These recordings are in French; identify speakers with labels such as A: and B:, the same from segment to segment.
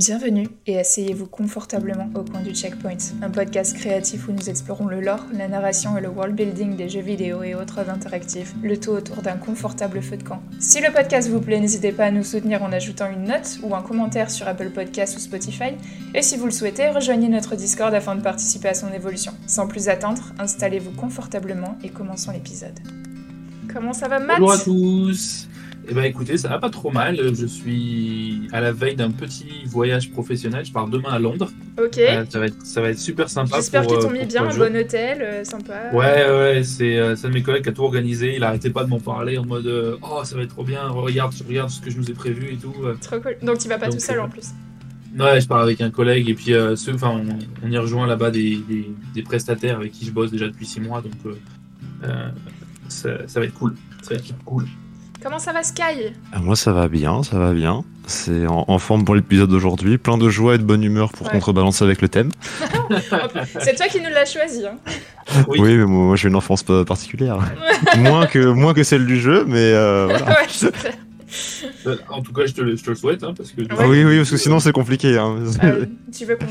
A: Bienvenue et asseyez-vous confortablement au coin du Checkpoint, un podcast créatif où nous explorons le lore, la narration et le world building des jeux vidéo et autres interactifs, le tout autour d'un confortable feu de camp. Si le podcast vous plaît, n'hésitez pas à nous soutenir en ajoutant une note ou un commentaire sur Apple Podcasts ou Spotify, et si vous le souhaitez, rejoignez notre Discord afin de participer à son évolution. Sans plus attendre, installez-vous confortablement et commençons l'épisode. Comment ça va Matt?
B: Bonjour à tous eh ben écoutez, ça va pas trop mal. Je suis à la veille d'un petit voyage professionnel. Je pars demain à Londres.
A: Ok.
B: Euh, ça, va être, ça va être super sympa.
A: J'espère qu'ils t'ont mis bien, un bon hôtel, euh, sympa.
B: Ouais, ouais, c'est euh, c'est un de mes collègues qui a tout organisé. Il arrêtait pas de m'en parler en mode Oh, ça va être trop bien, regarde, regarde ce que je nous ai prévu et tout.
A: Trop cool. Donc tu vas pas
B: Donc,
A: tout seul en plus.
B: Ouais, je pars avec un collègue et puis ceux, enfin, on, on y rejoint là-bas des, des, des prestataires avec qui je bosse déjà depuis 6 mois. Donc ça, ça va être cool. Ça va être cool.
A: Comment ça va Sky?
C: Ah, Moi ça va bien, ça va bien. C'est en, en forme pour l'épisode d'aujourd'hui, plein de joie et de bonne humeur pour
A: Ouais.
C: contrebalancer avec le thème.
A: C'est toi qui nous l'as choisi. Hein.
B: Oui.
C: Oui, mais moi, moi, j'ai une enfance pas particulière. moins, que, moins que celle du jeu, mais euh, voilà.
A: ouais.
B: Euh, En tout cas, je te, le- je te le souhaite hein, parce que.
A: Ouais.
C: Ah oui, oui, parce que sinon c'est compliqué. hein.
A: Euh, tu veux qu'on,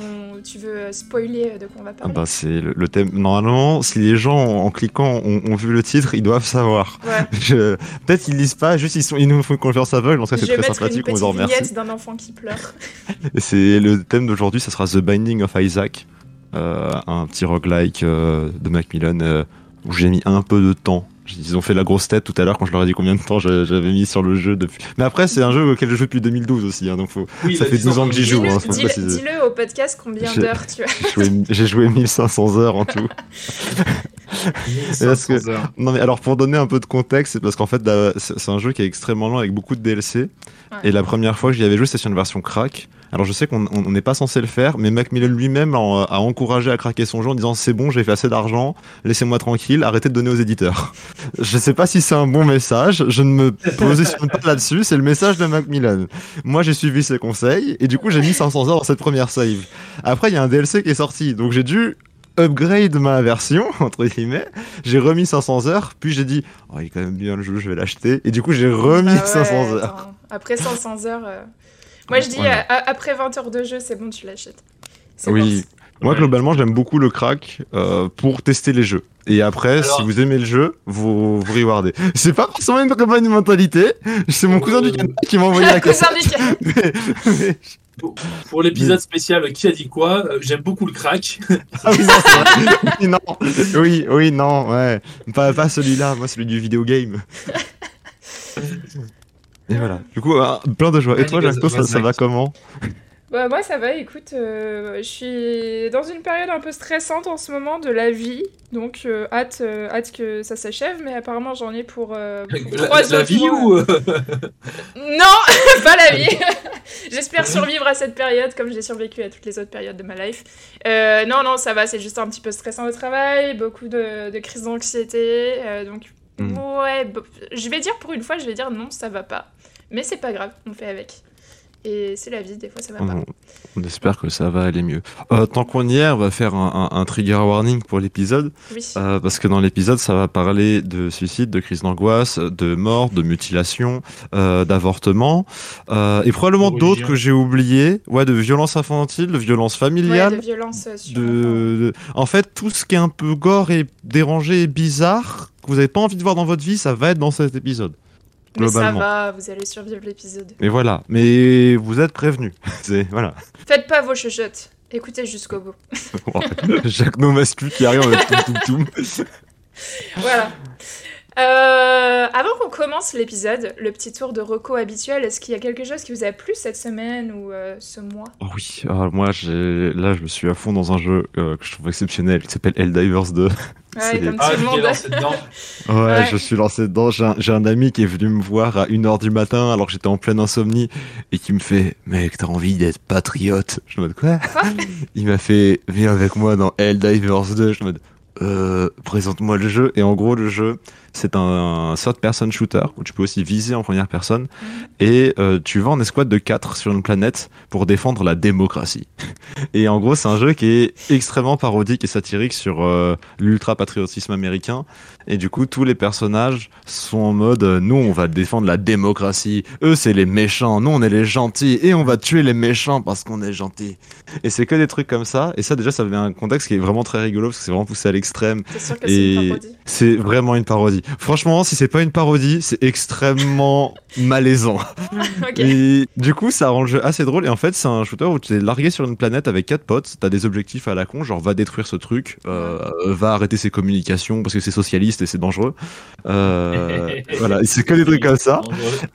A: tu veux spoiler de quoi on va
C: Ah
A: parler
C: bah, c'est le, le thème. Normalement, si les gens en cliquant ont, ont vu le titre, ils doivent savoir.
A: Ouais.
C: Je- Peut-être ils lisent pas, juste ils, sont, ils nous font une confiance aveugle. En tout cas, c'est très
A: mettre une
C: sympathique. On vous remercie.
A: d'un enfant qui pleure.
C: C'est le thème d'aujourd'hui, ça sera The Binding of Isaac, euh, un petit roguelike euh, de Macmillan euh, où j'ai mis un peu de temps. Ils ont fait la grosse tête tout à l'heure quand je leur ai dit combien de temps j'a- j'avais mis sur le jeu depuis. Mais après, c'est un jeu auquel je joue depuis 2012 aussi, hein, donc faut...
B: Oui,
C: ça
B: bah,
C: fait
B: dis
C: 12 ans que j'y joue.
A: Dis-le,
C: hein,
A: dis-le- au podcast combien d'heures tu as.
C: J'ai joué- J'ai joué 1500 heures en tout.
B: 1500
C: Parce que-
B: heures.
C: Non mais alors pour donner un peu de contexte, c'est parce qu'en fait c'est un jeu qui est extrêmement long avec beaucoup de DLC.
A: Ouais.
C: Et la première fois que j'y avais joué, c'était sur une version crack. Alors je sais qu'on on- on n'est pas censé le faire, mais Macmillan lui-même a, a encouragé à craquer son jeu en disant c'est bon, j'ai fait assez d'argent, laissez-moi tranquille, arrêtez de donner aux éditeurs. je sais pas si c'est un bon message, je ne me positionne pas là-dessus, c'est le message de Macmillan. Moi j'ai suivi ses conseils et du coup j'ai mis 500 heures dans cette première save. Après il y a un DLC qui est sorti, donc j'ai dû upgrade ma version entre guillemets j'ai remis 500 heures puis j'ai dit oh, il est quand même bien le jeu je vais l'acheter et du coup j'ai remis
A: Bah ouais,
C: 500 heures
A: attends. Après 500 heures. euh, Moi je dis euh, après 20 heures de jeu, c'est bon, tu l'achètes. C'est
C: oui
A: bon.
C: moi globalement j'aime beaucoup le crack euh, pour tester les jeux et après
B: Alors-
C: si vous aimez le jeu vous vous rewardez c'est pas forcément une très bonne mentalité c'est mon cousin du Canada qui m'a envoyé la
A: Cousin
C: cassette
A: du
C: mais, mais-
B: Pour, pour l'épisode spécial, qui a dit quoi? Euh, J'aime beaucoup le crack.
C: Ah oui, non, c'est vrai. oui, non. oui, oui, non, ouais. Pas, pas celui-là, moi celui du vidéo game. Et voilà. Du coup, ah, plein de joie. Et toi, Jacques, ça, ça va comment?
A: Bah, moi ça va, écoute, euh, je suis dans une période un peu stressante en ce moment de la vie, donc euh, hâte, euh, hâte que ça s'achève, mais apparemment j'en ai pour, euh, pour
B: La,
A: trois
B: la
A: autres
B: vie
A: mois.
B: ou
A: Non, pas la vie. J'espère survivre à cette période comme j'ai survécu à toutes les autres périodes de ma life. Euh, non, non, ça va, c'est juste un petit peu stressant au travail, beaucoup de, de crises d'anxiété. euh, donc,
C: Mm.
A: ouais, je vais dire pour une fois, je vais dire non, ça va pas. Mais c'est pas grave, on fait avec. Et c'est la vie, des fois ça va pas.
C: on, on espère que ça va aller mieux. Euh, tant qu'on y est, on va faire un, un- un trigger warning pour l'épisode.
A: Oui.
C: euh, parce que dans l'épisode, ça va parler de suicide, de crise d'angoisse, de mort, de mutilation, euh, d'avortement. euh, et probablement d'autres que j'ai oubliés. Ouais, de violence infantile, de violence
A: Ouais,
C: familiale.
A: de violence sur
C: de- En fait, tout ce qui est un peu gore et dérangé et bizarre, que vous n'avez pas envie de voir dans votre vie, ça va être dans cet épisode.
A: Mais ça
C: globalement.
A: va, vous allez survivre l'épisode.
C: Mais voilà. Mais vous êtes prévenus. C'est voilà.
A: Faites pas vos chuchotes. Écoutez jusqu'au bout.
C: Jacques No Mascu qui arrive avec tout, tout, tout.
A: Voilà. Euh, avant qu'on commence l'épisode, le petit tour de reco habituel, est-ce qu'il y a quelque chose qui vous a plu cette semaine ou euh, ce mois?
C: Oh oui. Alors moi, j'ai là, je me suis à fond dans un jeu euh, que je trouve exceptionnel qui s'appelle Helldivers 2.
A: Ouais, comme
B: Ah,
A: tout le
B: je
A: monde.
B: lancé dedans.
C: Ouais,
A: Ouais.
C: je suis lancé dedans. J'ai un, ami qui est venu me voir à 1h du matin alors que j'étais en pleine insomnie et qui me fait Mec, t'as envie d'être patriote? Je me dis Quoi?
A: Quoi?
C: Il m'a fait Viens avec moi dans Helldivers 2. Je me dis euh, présente-moi le jeu. Et en gros, le jeu, c'est un, third-person shooter où tu peux aussi viser en première personne. Et euh, tu vas en escouade de 4 sur une planète pour défendre la démocratie. Et en gros, c'est un jeu qui est extrêmement parodique et satirique sur euh, l'ultra-patriotisme américain. Et du coup, tous les personnages sont en mode euh, nous, on va défendre la démocratie. Eux, c'est les méchants. Nous, on est les gentils. Et on va tuer les méchants parce qu'on est gentils. Et c'est que des trucs comme ça. Et ça, déjà, ça avait un contexte qui est vraiment très rigolo parce que c'est vraiment poussé à l'extrême.
A: C'est sûr que c'est une
C: Et
A: parodie?
C: c'est vraiment une parodie. Franchement, si c'est pas une parodie, c'est extrêmement malaisant. Et du coup, ça rend le jeu assez drôle. Et en fait, c'est un shooter où tu es largué sur une planète avec quatre potes. T'as des objectifs à la con, genre va détruire ce truc, euh, va arrêter ses communications parce que c'est socialiste et c'est dangereux. Euh, voilà, c'est que des trucs comme ça.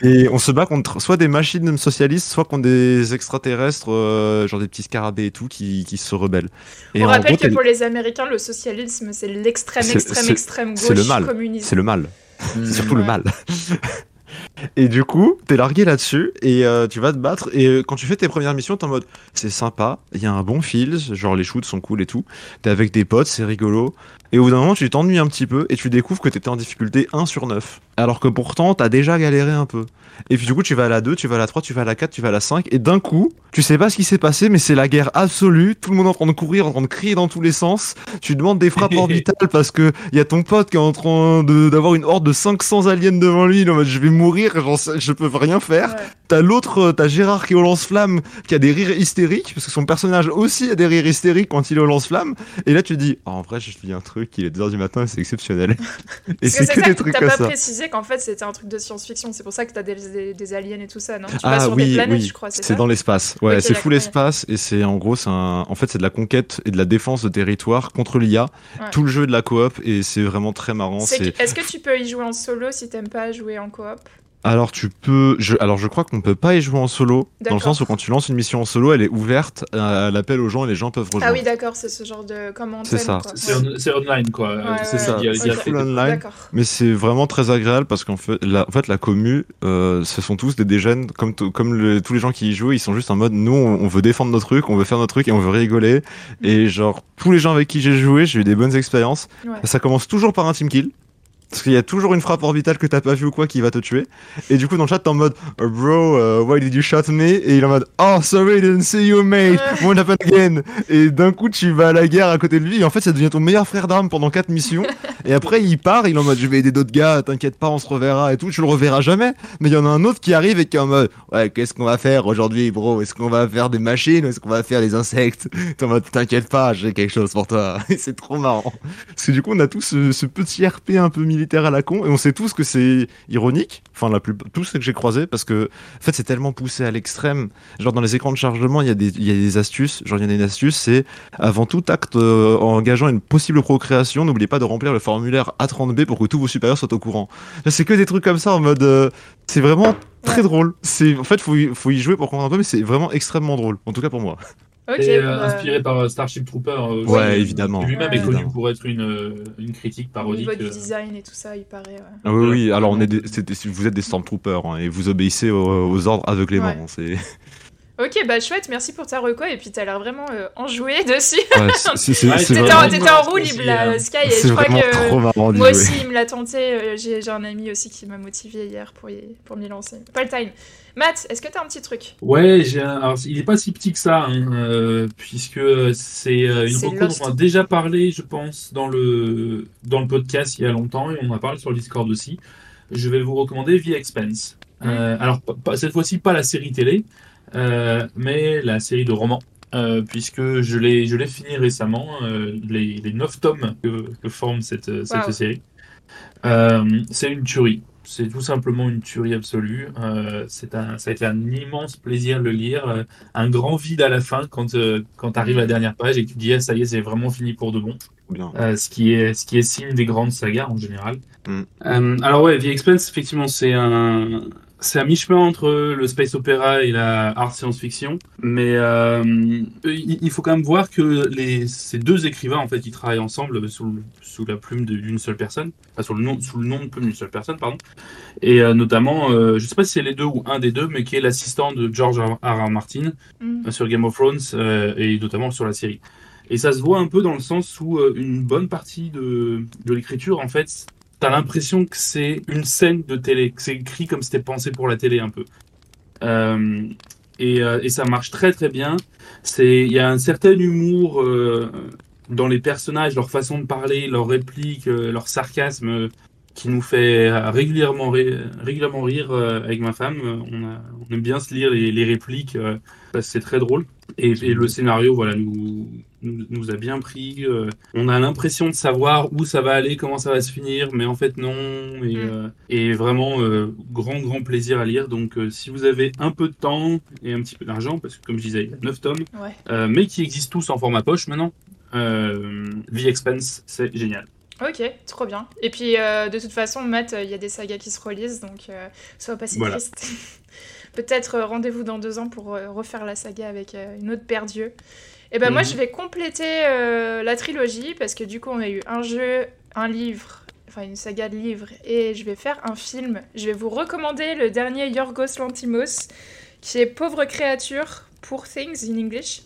C: Et on se bat contre soit des machines socialistes, soit contre des extraterrestres, euh, genre des petits scarabées et tout, qui, qui se rebellent. Et
A: On rappelle
C: gros,
A: que pour les Américains, le socialisme, c'est l'extrême, extrême, extrême
C: c'est le
A: gauche
C: mal.
A: communiste.
C: C'est le mal.
B: Mm.
C: C'est surtout le mal. Et du coup, t'es largué là-dessus et euh, tu vas te battre. Et euh, quand tu fais tes premières missions, t'es en mode c'est sympa, il y a un bon feel, genre les shoots sont cool et tout. T'es avec des potes, c'est rigolo. Et au bout d'un moment, tu t'ennuies un petit peu et tu découvres que t'étais en difficulté 1 sur 9. Alors que pourtant, t'as déjà galéré un peu. Et puis du coup, tu vas à la 2, tu vas à la 3, tu vas à la 4, tu vas à la 5. Et d'un coup, tu sais pas ce qui s'est passé, mais c'est la guerre absolue. Tout le monde est en train de courir, en train de crier dans tous les sens. Tu demandes des frappes orbitales parce que il y a ton pote qui est en train de- d'avoir une horde de 500 aliens devant lui. Il est en mode, je vais mourir, je peux rien faire.
A: Ouais.
C: T'as l'autre, euh, t'as Gérard qui est au lance-flamme, qui a des rires hystériques, parce que son personnage aussi a des rires hystériques quand il est au lance-flamme. Et là, tu te dis, en vrai, je vis un truc, il est 2h du matin, c'est exceptionnel. et
A: Parce que
C: c'est que
A: ça
C: des
A: que
C: trucs
A: t'as
C: comme
A: pas
C: ça.
A: précisé qu'en fait c'était un truc de science-fiction. C'est pour ça que t'as des, des, des aliens et tout ça, non? Tu
C: Ah
A: vas sur
C: oui,
A: des planètes,
C: oui,
A: je crois, c'est
C: dans l'espace. Ouais, c'est full espace et c'est en gros, c'est un... en fait, c'est de la conquête et de la défense de territoire contre l'IA.
A: Ouais.
C: Tout le jeu est de la coop et c'est vraiment très marrant.
A: Est-ce que tu peux y jouer en solo si t'aimes pas jouer en coop?
C: Alors tu peux, je... alors je crois qu'on peut pas y jouer en solo, dans le sens où quand tu lances une mission en solo, elle est ouverte à l'appel aux gens et les gens peuvent rejoindre.
A: Ah oui, d'accord, c'est ce genre de comment
C: C'est ça.
B: C'est on- c'est online, quoi.
A: Ouais,
B: c'est
A: ouais,
B: ça. Il y a,
A: ouais.
B: il y a
A: Ok.
B: fait
C: Full online.
A: D'accord.
C: Mais c'est vraiment très agréable parce qu'en fait, la, en fait, la commu, euh, ce sont tous des, jeunes, comme, t- comme le- tous les gens qui y jouent, ils sont juste en mode, nous, on, on veut défendre nos trucs, on veut faire nos trucs et on veut rigoler. Et genre, tous les gens avec qui j'ai joué, j'ai eu des bonnes expériences.
A: Ouais.
C: Ça commence toujours par un team kill. Parce qu'il y a toujours une frappe orbitale que t'as pas vu ou quoi qui va te tuer. Et du coup, dans le chat, t'es en mode, Oh, bro, uh, why did you shot me? Et il est en mode, oh, sorry, I didn't see you, mate. Won't happen again? Et d'un coup, tu vas à la guerre à côté de lui. Et en fait, ça devient ton meilleur frère d'armes pendant quatre missions. Et après, il part, il est en mode, je vais aider d'autres gars, t'inquiète pas, on se reverra et tout. Tu le reverras jamais. Mais il y en a un autre qui arrive et qui est en mode, ouais, qu'est-ce qu'on va faire aujourd'hui, bro? Est-ce qu'on va faire des machines ou est-ce qu'on va faire des insectes? T'inquiète pas, j'ai quelque chose pour toi. C'est trop marrant. Parce que du coup, on a tous ce, petit RP un peu militaire à la con et on sait tous que c'est ironique. Enfin, la plus, tous ceux que j'ai croisés parce que, en fait, c'est tellement poussé à l'extrême. Genre, dans les écrans de chargement, il y a des, y a des astuces. Genre, il y en a une astuce, c'est avant tout acte euh, en engageant une possible procréation, n'oubliez pas de remplir le formulaire A30B pour que tous vos supérieurs soient au courant. C'est que des trucs comme ça en mode, euh, c'est vraiment très
A: Ouais.
C: drôle. C'est, en fait, faut y, faut y jouer pour comprendre un peu, mais c'est vraiment extrêmement drôle. En tout cas pour moi.
A: Ok.
B: Et, euh,
A: bah,
B: inspiré par euh, Starship Trooper. euh,
C: Ouais, évidemment.
B: Lui-même
A: Ouais.
B: est connu pour être une, euh, une critique
A: Au
B: parodique.
A: niveau du
B: euh,
A: design et tout ça, il paraît. ouais.
C: Ah oui, oui, alors on est des- c'est des- vous êtes des Stormtroopers hein, et vous obéissez aux, aux ordres aveuglément.
A: Ouais.
C: c'est
A: Ok, bah chouette, merci pour ta reco. Et puis t'as l'air vraiment euh, enjoué dessus.
C: ouais, c'est
A: T'étais en, roue libre
B: euh,
A: là, Sky. Et je crois que moi aussi, il me l'a tenté. euh, J'ai j'ai un ami aussi qui m'a motivé hier pour, y- pour m'y lancer. Pas le time. Matt, est-ce que t'as un petit truc?
B: Ouais, j'ai un- alors, il n'est pas si petit que ça, hein, euh, puisque c'est euh, une reco dont on a déjà parlé, je pense, dans le, dans le podcast il y a longtemps, et on en a parlé sur le Discord aussi. Je vais vous recommander The Expense. Euh, alors, cette fois-ci, pas la série télé, mais la série de romans. euh, puisque je l'ai je l'ai fini récemment, euh, les, les 9 tomes que, que forme cette, euh, cette
A: Wow.
B: série. Euh, c'est une tuerie. C'est tout simplement une tuerie absolue. Euh, c'est un, ça a été un immense plaisir de le lire. Euh, un grand vide à la fin quand, euh, quand tu arrives à la dernière page et que tu dis ah, ça y est, c'est vraiment fini pour de bon.
C: Bien.
B: Euh, ce, qui est, ce qui est signe des grandes sagas en général.
D: Euh, alors ouais, The Expense, effectivement, c'est un, c'est à mi-chemin entre le space opéra et la art science-fiction. Mais euh, il faut quand même voir que les, ces deux écrivains, en fait, ils travaillent ensemble sous, le- sous la plume d'une seule personne, enfin sous le nom, sous le nom de plume d'une seule personne, pardon. Et euh, notamment, euh, je sais pas si c'est les deux ou un des deux, mais qui est l'assistant de George R. R. Martin euh, sur Game of Thrones euh, et notamment sur la série. Et ça se voit un peu dans le sens où une bonne partie de, de l'écriture, en fait, t'as l'impression que c'est une scène de télé, que c'est écrit comme c'était pensé pour la télé un peu. Euh, et, euh, et ça marche très très bien. Il y a un certain humour euh, dans les personnages, leur façon de parler, leurs répliques, leur sarcasme, qui nous fait régulièrement, régulièrement rire euh, avec ma femme. On, a, on aime bien se lire les, les répliques, euh, parce que c'est très drôle. Et, et le scénario, voilà, nous, nous, nous a bien pris. euh, on a l'impression de savoir où ça va aller, comment ça va se finir, mais en fait non. Et,
A: Mm.
D: euh, et vraiment, euh, grand, grand plaisir à lire. Donc, euh, si vous avez un peu de temps et un petit peu d'argent, parce que comme je disais, il y a 9 tomes,
A: Ouais.
D: euh, mais qui existent tous en format poche maintenant, euh, The Expense, c'est génial.
A: Ok, trop bien. Et puis, euh, de toute façon, Matt, euh, il y a des sagas qui se relisent, donc euh, sois pas si
D: Voilà.
A: triste. Peut-être rendez-vous dans deux ans pour refaire la saga avec une autre paire d'yeux. Et ben moi,
D: Mhm.
A: je vais compléter la trilogie, parce que du coup, on a eu un jeu, un livre, enfin une saga de livres, et je vais faire un film. Je vais vous recommander le dernier Yorgos Lantimos, qui est Pauvre créature, Poor Things in English.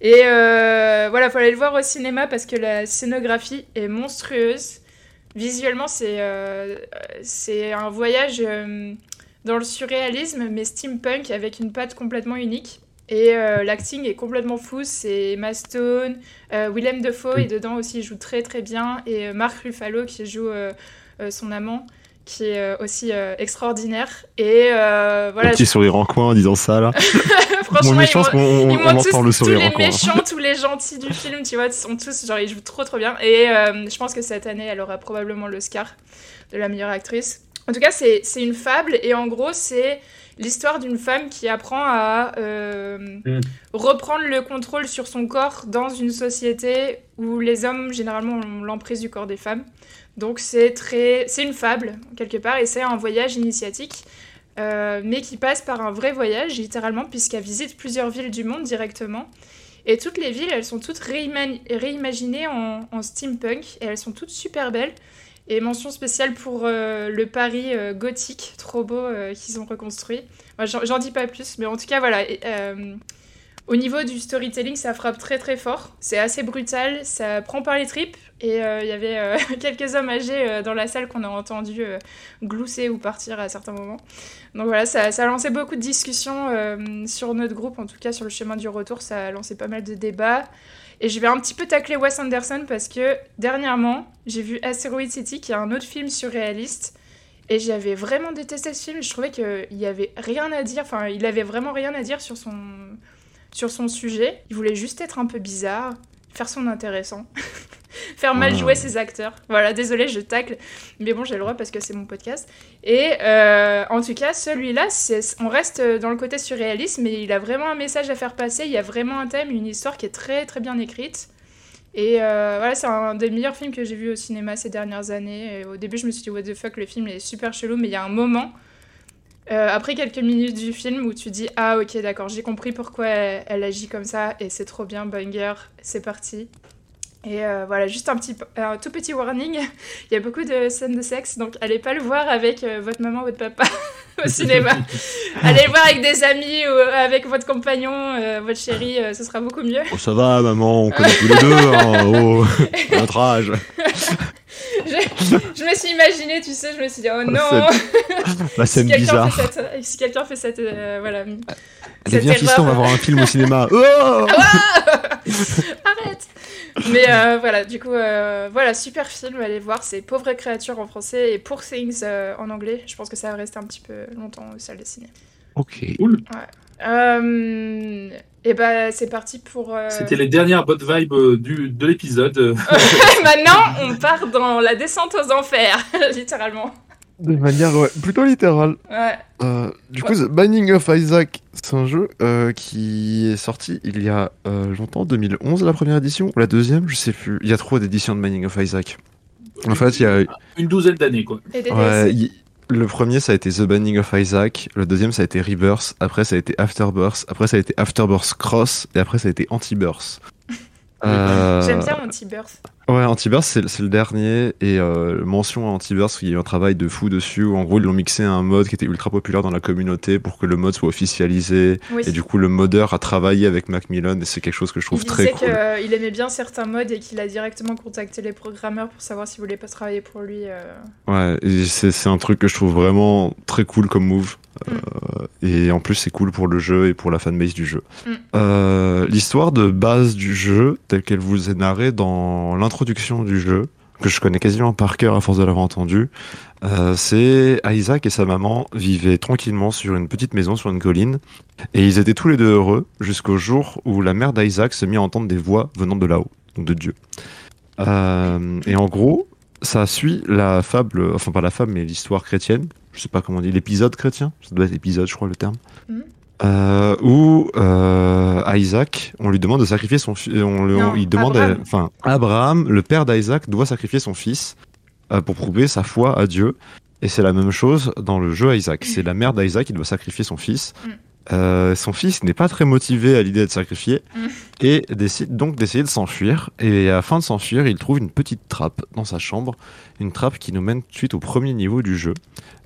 A: Et euh, voilà, faut aller le voir au cinéma parce que la scénographie est monstrueuse. Visuellement, c'est euh, c'est un voyage euh, dans le surréalisme, mais steampunk avec une patte complètement unique. Et euh, l'acting est complètement fou. C'est Emma Stone, Willem Dafoe est dedans aussi, il joue très très bien. Et Mark Ruffalo qui joue son amant, qui est euh, aussi euh, extraordinaire. Et euh, voilà,
C: Un petit sourire en coin en disant ça là.
A: franchement, ils
C: on, on,
A: ils
C: on
A: tous,
C: le
A: tous
C: sourire
A: les
C: en coin.
A: méchants, tous les gentils du film, tu vois, ils sont tous, genre, ils jouent trop trop bien. Et euh, je pense que cette année, elle aura probablement l'Oscar de la meilleure actrice. En tout cas, c'est c'est une fable, et en gros, c'est l'histoire d'une femme qui apprend à euh,
D: Mm.
A: reprendre le contrôle sur son corps dans une société où les hommes, généralement, ont l'emprise du corps des femmes. Donc c'est très, c'est une fable quelque part et c'est un voyage initiatique, euh, mais qui passe par un vrai voyage littéralement puisqu'elle visite plusieurs villes du monde directement. Et toutes les villes, elles sont toutes réima- réimaginées en, steampunk et elles sont toutes super belles. Et mention spéciale pour euh, le Paris euh, gothique, trop beau qu'ils ont reconstruit. J'en dis pas plus, mais en tout cas voilà. au niveau du storytelling, ça frappe très très fort. C'est assez brutal, ça prend par les tripes. Et euh, il y avait euh, quelques hommes âgés euh, dans la salle qu'on a entendu glousser ou partir à certains moments. Donc voilà, ça, a lancé beaucoup de discussions sur notre groupe, en tout cas sur le chemin du retour, ça a lancé pas mal de débats. Et je vais un petit peu tacler Wes Anderson parce que dernièrement, j'ai vu Asteroid City, qui est un autre film surréaliste. Et j'avais vraiment détesté ce film. Je trouvais qu'il y avait rien à dire. Enfin, il avait vraiment rien à dire sur son, sur son sujet. Il voulait juste être un peu bizarre, faire son intéressant, faire mal
C: Ah.
A: jouer ses acteurs. Voilà, désolé, je tacle. Mais bon, j'ai le droit parce que c'est mon podcast. Et euh, en tout cas, celui-là, on reste dans le côté surréaliste, mais il a vraiment un message à faire passer. Il y a vraiment un thème, une histoire qui est très très bien écrite. Et euh, voilà, c'est un des meilleurs films que j'ai vu au cinéma ces dernières années. Et au début, je me suis dit, what the fuck, le film est super chelou, mais il y a un moment, euh, après quelques minutes du film, où tu dis, ah ok, d'accord, j'ai compris pourquoi elle, agit comme ça, et c'est trop bien, banger, c'est parti. Et euh, voilà, juste un, petit, un tout petit warning, il y a beaucoup de scènes de sexe, donc allez pas le voir avec euh, votre maman ou votre papa au cinéma. allez le voir avec des amis ou avec votre compagnon, euh, votre chéri, euh, ce sera beaucoup mieux.
C: Oh, ça va, maman, on connaît tous les deux. Hein. Oh, notre âge.
A: je, je me suis imaginé, tu sais, je me suis dit, oh non
C: La
A: Si
C: scène
A: quelqu'un
C: bizarre.
A: fait cette, si quelqu'un fait cette, euh, voilà,
C: Allez,
A: cette
C: viens, fiston, on va voir un film au cinéma. Oh
A: arrête. Mais euh, voilà, du coup, euh, voilà, super film, allez voir, c'est Pauvre créature en français et Poor Things euh, en anglais. Je pense que ça va rester un petit peu longtemps aux salles de ciné.
C: ok.
A: Euh, et bah, c'est parti pour. euh,
D: C'était les dernières bonnes vibes du, de l'épisode.
A: Maintenant, on part dans la descente aux enfers, littéralement.
E: De manière ouais, plutôt littérale.
A: Ouais.
E: Euh, du coup, The Binding of Isaac, c'est un jeu euh, qui est sorti il y a euh, longtemps, 2011 la première édition, ou la deuxième, je sais plus. Il y a trop d'éditions de Binding of Isaac. En fait, il y a,
D: Une douzaine d'années, quoi.
E: Ouais, le premier ça a été The Binding of Isaac, le deuxième ça a été Rebirth, après ça a été Afterbirth, après ça a été Afterbirth Cross, et après ça a été Antibirth. Euh,
A: J'aime bien Anti-Birth.
C: Ouais, Antiburst, c'est le dernier. Et euh, mention à Antiburst, il y a eu un travail de fou dessus. Où, en gros, ils l'ont mixé à un mode qui était ultra populaire dans la communauté pour que le mode soit officialisé.
A: Oui.
C: Et du coup, le modeur a travaillé avec Macmillan et c'est quelque chose que je
A: Il
C: trouve très cool.
A: qu'il aimait bien certains modes et qu'il a directement contacté les programmeurs pour savoir s'ils voulaient pas travailler pour lui. euh.
C: Ouais, c'est un truc que je trouve vraiment très cool comme move.
A: Mm.
C: Euh, et en plus, c'est cool pour le jeu et pour la fanbase du jeu.
A: Mm.
C: Euh, L'histoire de base du jeu, telle qu'elle vous est narrée dans l'introduction du jeu, que je connais quasiment par cœur à force de l'avoir entendu, euh, c'est Isaac et sa maman vivaient tranquillement sur une petite maison sur une colline, et ils étaient tous les deux heureux jusqu'au jour où la mère d'Isaac se mit à entendre des voix venant de là-haut, donc de Dieu. Euh, et en gros, ça suit la fable, enfin pas la fable, mais l'histoire chrétienne. Je sais pas comment on dit, l'épisode chrétien. Ça doit être épisode, je crois, le terme.
A: Mhm.
C: Euh, où euh, Isaac, on lui demande de sacrifier son fils. On, il demande,
A: Abraham.
C: enfin Abraham, le père d'Isaac, doit sacrifier son fils euh, pour prouver sa foi à Dieu. Et c'est la même chose dans le jeu Isaac. C'est la mère d'Isaac qui doit sacrifier son fils.
A: Mhm.
C: Euh, son fils n'est pas très motivé à l'idée de sacrifier
A: Mhm.
C: et décide donc d'essayer de s'enfuir. Et afin de s'enfuir, il trouve une petite trappe dans sa chambre, une trappe qui nous mène tout de suite au premier niveau du jeu.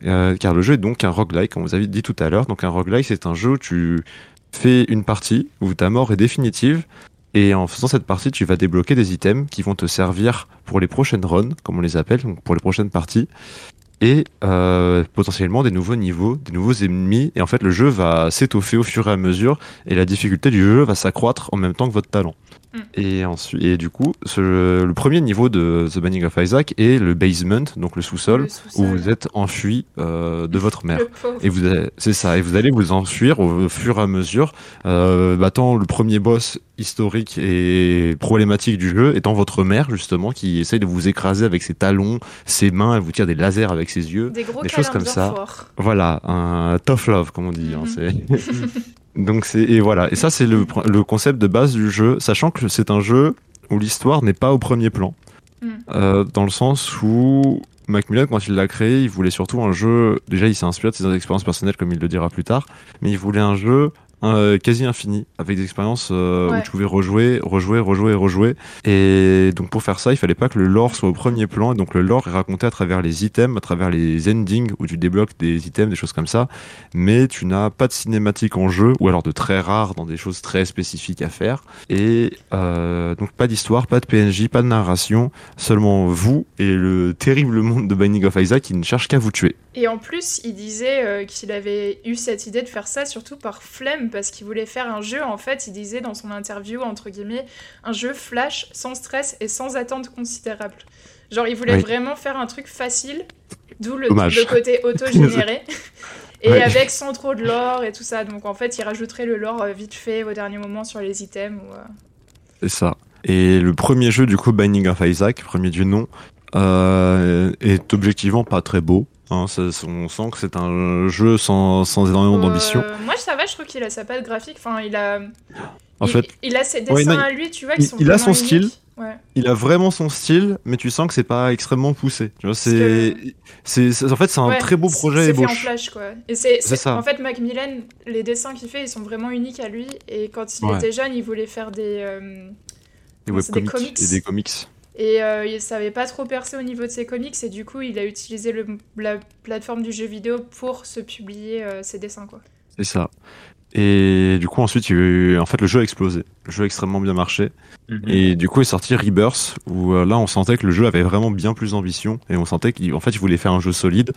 C: Euh, car le jeu est donc un roguelike, comme vous avez dit tout à l'heure. Donc un roguelike, c'est un jeu où tu fais une partie où ta mort est définitive. Et en faisant cette partie, tu vas débloquer des items qui vont te servir pour les prochaines runs, comme on les appelle, donc pour les prochaines parties. Et euh, potentiellement des nouveaux niveaux, des nouveaux ennemis. Et en fait, le jeu va s'étoffer au fur et à mesure. Et la difficulté du jeu va s'accroître en même temps que votre talent.
A: Mm.
C: Et, ensuite, et du coup, ce- le premier niveau de The Banning of Isaac est le basement, donc le sous-sol, où vous êtes enfui euh, de votre mère. Et vous c'est ça, et vous allez vous enfuir au fur et à mesure, euh, battant le premier boss historique et problématique du jeu étant votre mère justement qui essaye de vous écraser avec ses talons, ses mains, elle vous tire des lasers avec ses yeux.
A: Des gros
C: des
A: câlins
C: choses comme ça. Voilà, un tough love comme on dit. hein,
A: Mhm.
C: c'est- Donc c'est et voilà, et ça c'est le, le concept de base du jeu, sachant que c'est un jeu où l'histoire n'est pas au premier plan,
A: Mm.
C: Euh, dans le sens où Macmillan quand il l'a créé, il voulait surtout un jeu. Déjà, il s'est inspiré de ses expériences personnelles, comme il le dira plus tard, mais il voulait un jeu euh, quasi infini, avec des expériences euh,
A: Ouais.
C: où tu pouvais rejouer, rejouer, rejouer, rejouer. Et donc pour faire ça, il fallait pas que le lore soit au premier plan. Et donc le lore est raconté à travers les items, à travers les endings où tu débloques des items, des choses comme ça. Mais tu n'as pas de cinématique en jeu, ou alors de très rares dans des choses très spécifiques à faire. Et euh, donc pas d'histoire, pas de PNJ, pas de narration, seulement vous et le terrible monde de Binding of Isaac qui ne cherche qu'à vous tuer.
A: Et en plus, il disait qu'il avait eu cette idée de faire ça surtout par flemme, parce qu'il voulait faire un jeu, en fait, il disait dans son interview, entre guillemets, un jeu flash, sans stress et sans attente considérable. Genre, il voulait
C: Oui.
A: vraiment faire un truc facile, d'où le, côté auto-généré, et
C: Ouais.
A: avec sans trop de lore et tout ça. Donc, en fait, il rajouterait le lore euh, vite fait au dernier moment sur les items. Ou, euh,
C: C'est ça. Et le premier jeu, du coup, Binding of Isaac, premier du nom, euh, est objectivement pas très beau. Hein, on sent que c'est un jeu sans, sans énormément d'ambition.
A: Euh, moi, ça va, je trouve qu'il a sa patte graphique. Enfin, il a.
C: En
A: il,
C: fait,
A: il a ses dessins
C: Ouais, non,
A: à lui, tu vois, qui
C: il-
A: sont
C: il a son style.
A: Ouais.
C: il a vraiment son style, mais tu sens que c'est pas extrêmement poussé. Tu vois, c'est, c'est, c'est- en fait, c'est un
A: Ouais,
C: très beau projet
A: C'est fait en
C: ébauche.
A: flash, quoi. Et c'est,
C: ça.
A: En fait, Macmillan, les dessins qu'il fait, ils sont vraiment uniques à lui. Et quand il était jeune, il voulait faire des. euh, Des
C: webcomics
A: comics.
C: et des comics.
A: Et euh, il savait pas trop percer au niveau de ses comics. Et du coup, il a utilisé le- la plateforme du jeu vidéo pour se publier euh, ses dessins, quoi.
C: C'est ça. Et du coup, ensuite, il y a eu- en fait, le jeu a explosé. Le jeu a extrêmement bien marché.
B: Mhm.
C: Et du coup est sorti Rebirth où euh, là on sentait que le jeu avait vraiment bien plus d'ambition et on sentait qu'en fait il voulait faire un jeu solide,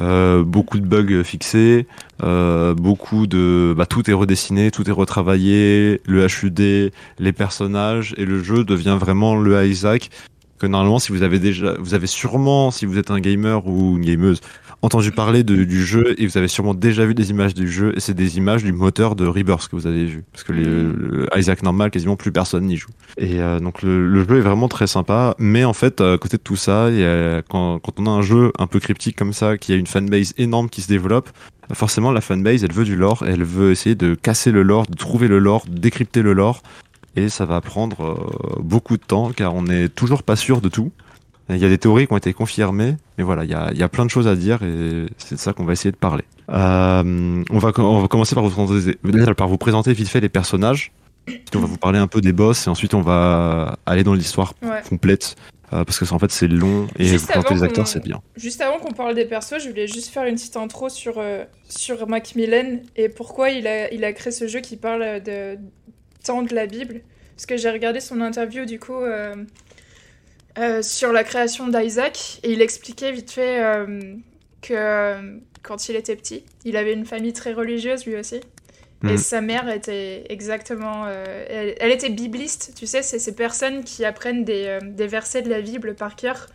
C: Euh, beaucoup de bugs fixés, euh, beaucoup de bah, tout est redessiné, tout est retravaillé, le HUD, les personnages et le jeu devient vraiment le Isaac que normalement si vous avez déjà vous avez sûrement si vous êtes un gamer ou une gameuse entendu parler de- du jeu et vous avez sûrement déjà vu des images du jeu et c'est des images du moteur de Rebirth que vous avez vu. Parce que les- le Isaac normal quasiment plus personne n'y joue. Et euh, donc le, le jeu est vraiment très sympa mais en fait à côté de tout ça il y a- quand, quand on a un jeu un peu cryptique comme ça qui a une fanbase énorme qui se développe forcément la fanbase elle veut du lore elle veut essayer de casser le lore de trouver le lore de décrypter le lore. Et ça va prendre euh, beaucoup de temps car on n'est toujours pas sûr de tout il y a des théories qui ont été confirmées, mais voilà, il y a, il y a plein de choses à dire et c'est de ça qu'on va essayer de parler. Euh, on, va, on va commencer par vous, présenter, par vous présenter vite fait les personnages. Ensuite, on va vous parler un peu des boss et ensuite on va aller dans l'histoire
A: Ouais.
C: complète. euh, parce que en fait c'est long et
A: Juste
C: vous présenter les acteurs c'est bien.
A: Juste avant qu'on parle des persos, je voulais juste faire une petite intro sur, euh, sur Macmillan et pourquoi il a, il a créé ce jeu qui parle de tant de la Bible. Parce que j'ai regardé son interview du coup euh, sur la création d'Isaac et il expliquait vite fait euh, que euh, quand il était petit, il avait une famille très religieuse lui aussi. Et
C: Mhm.
A: sa mère était exactement. euh, elle, elle était bibliste, tu sais, c'est ces personnes qui apprennent des, des versets de la Bible par cœur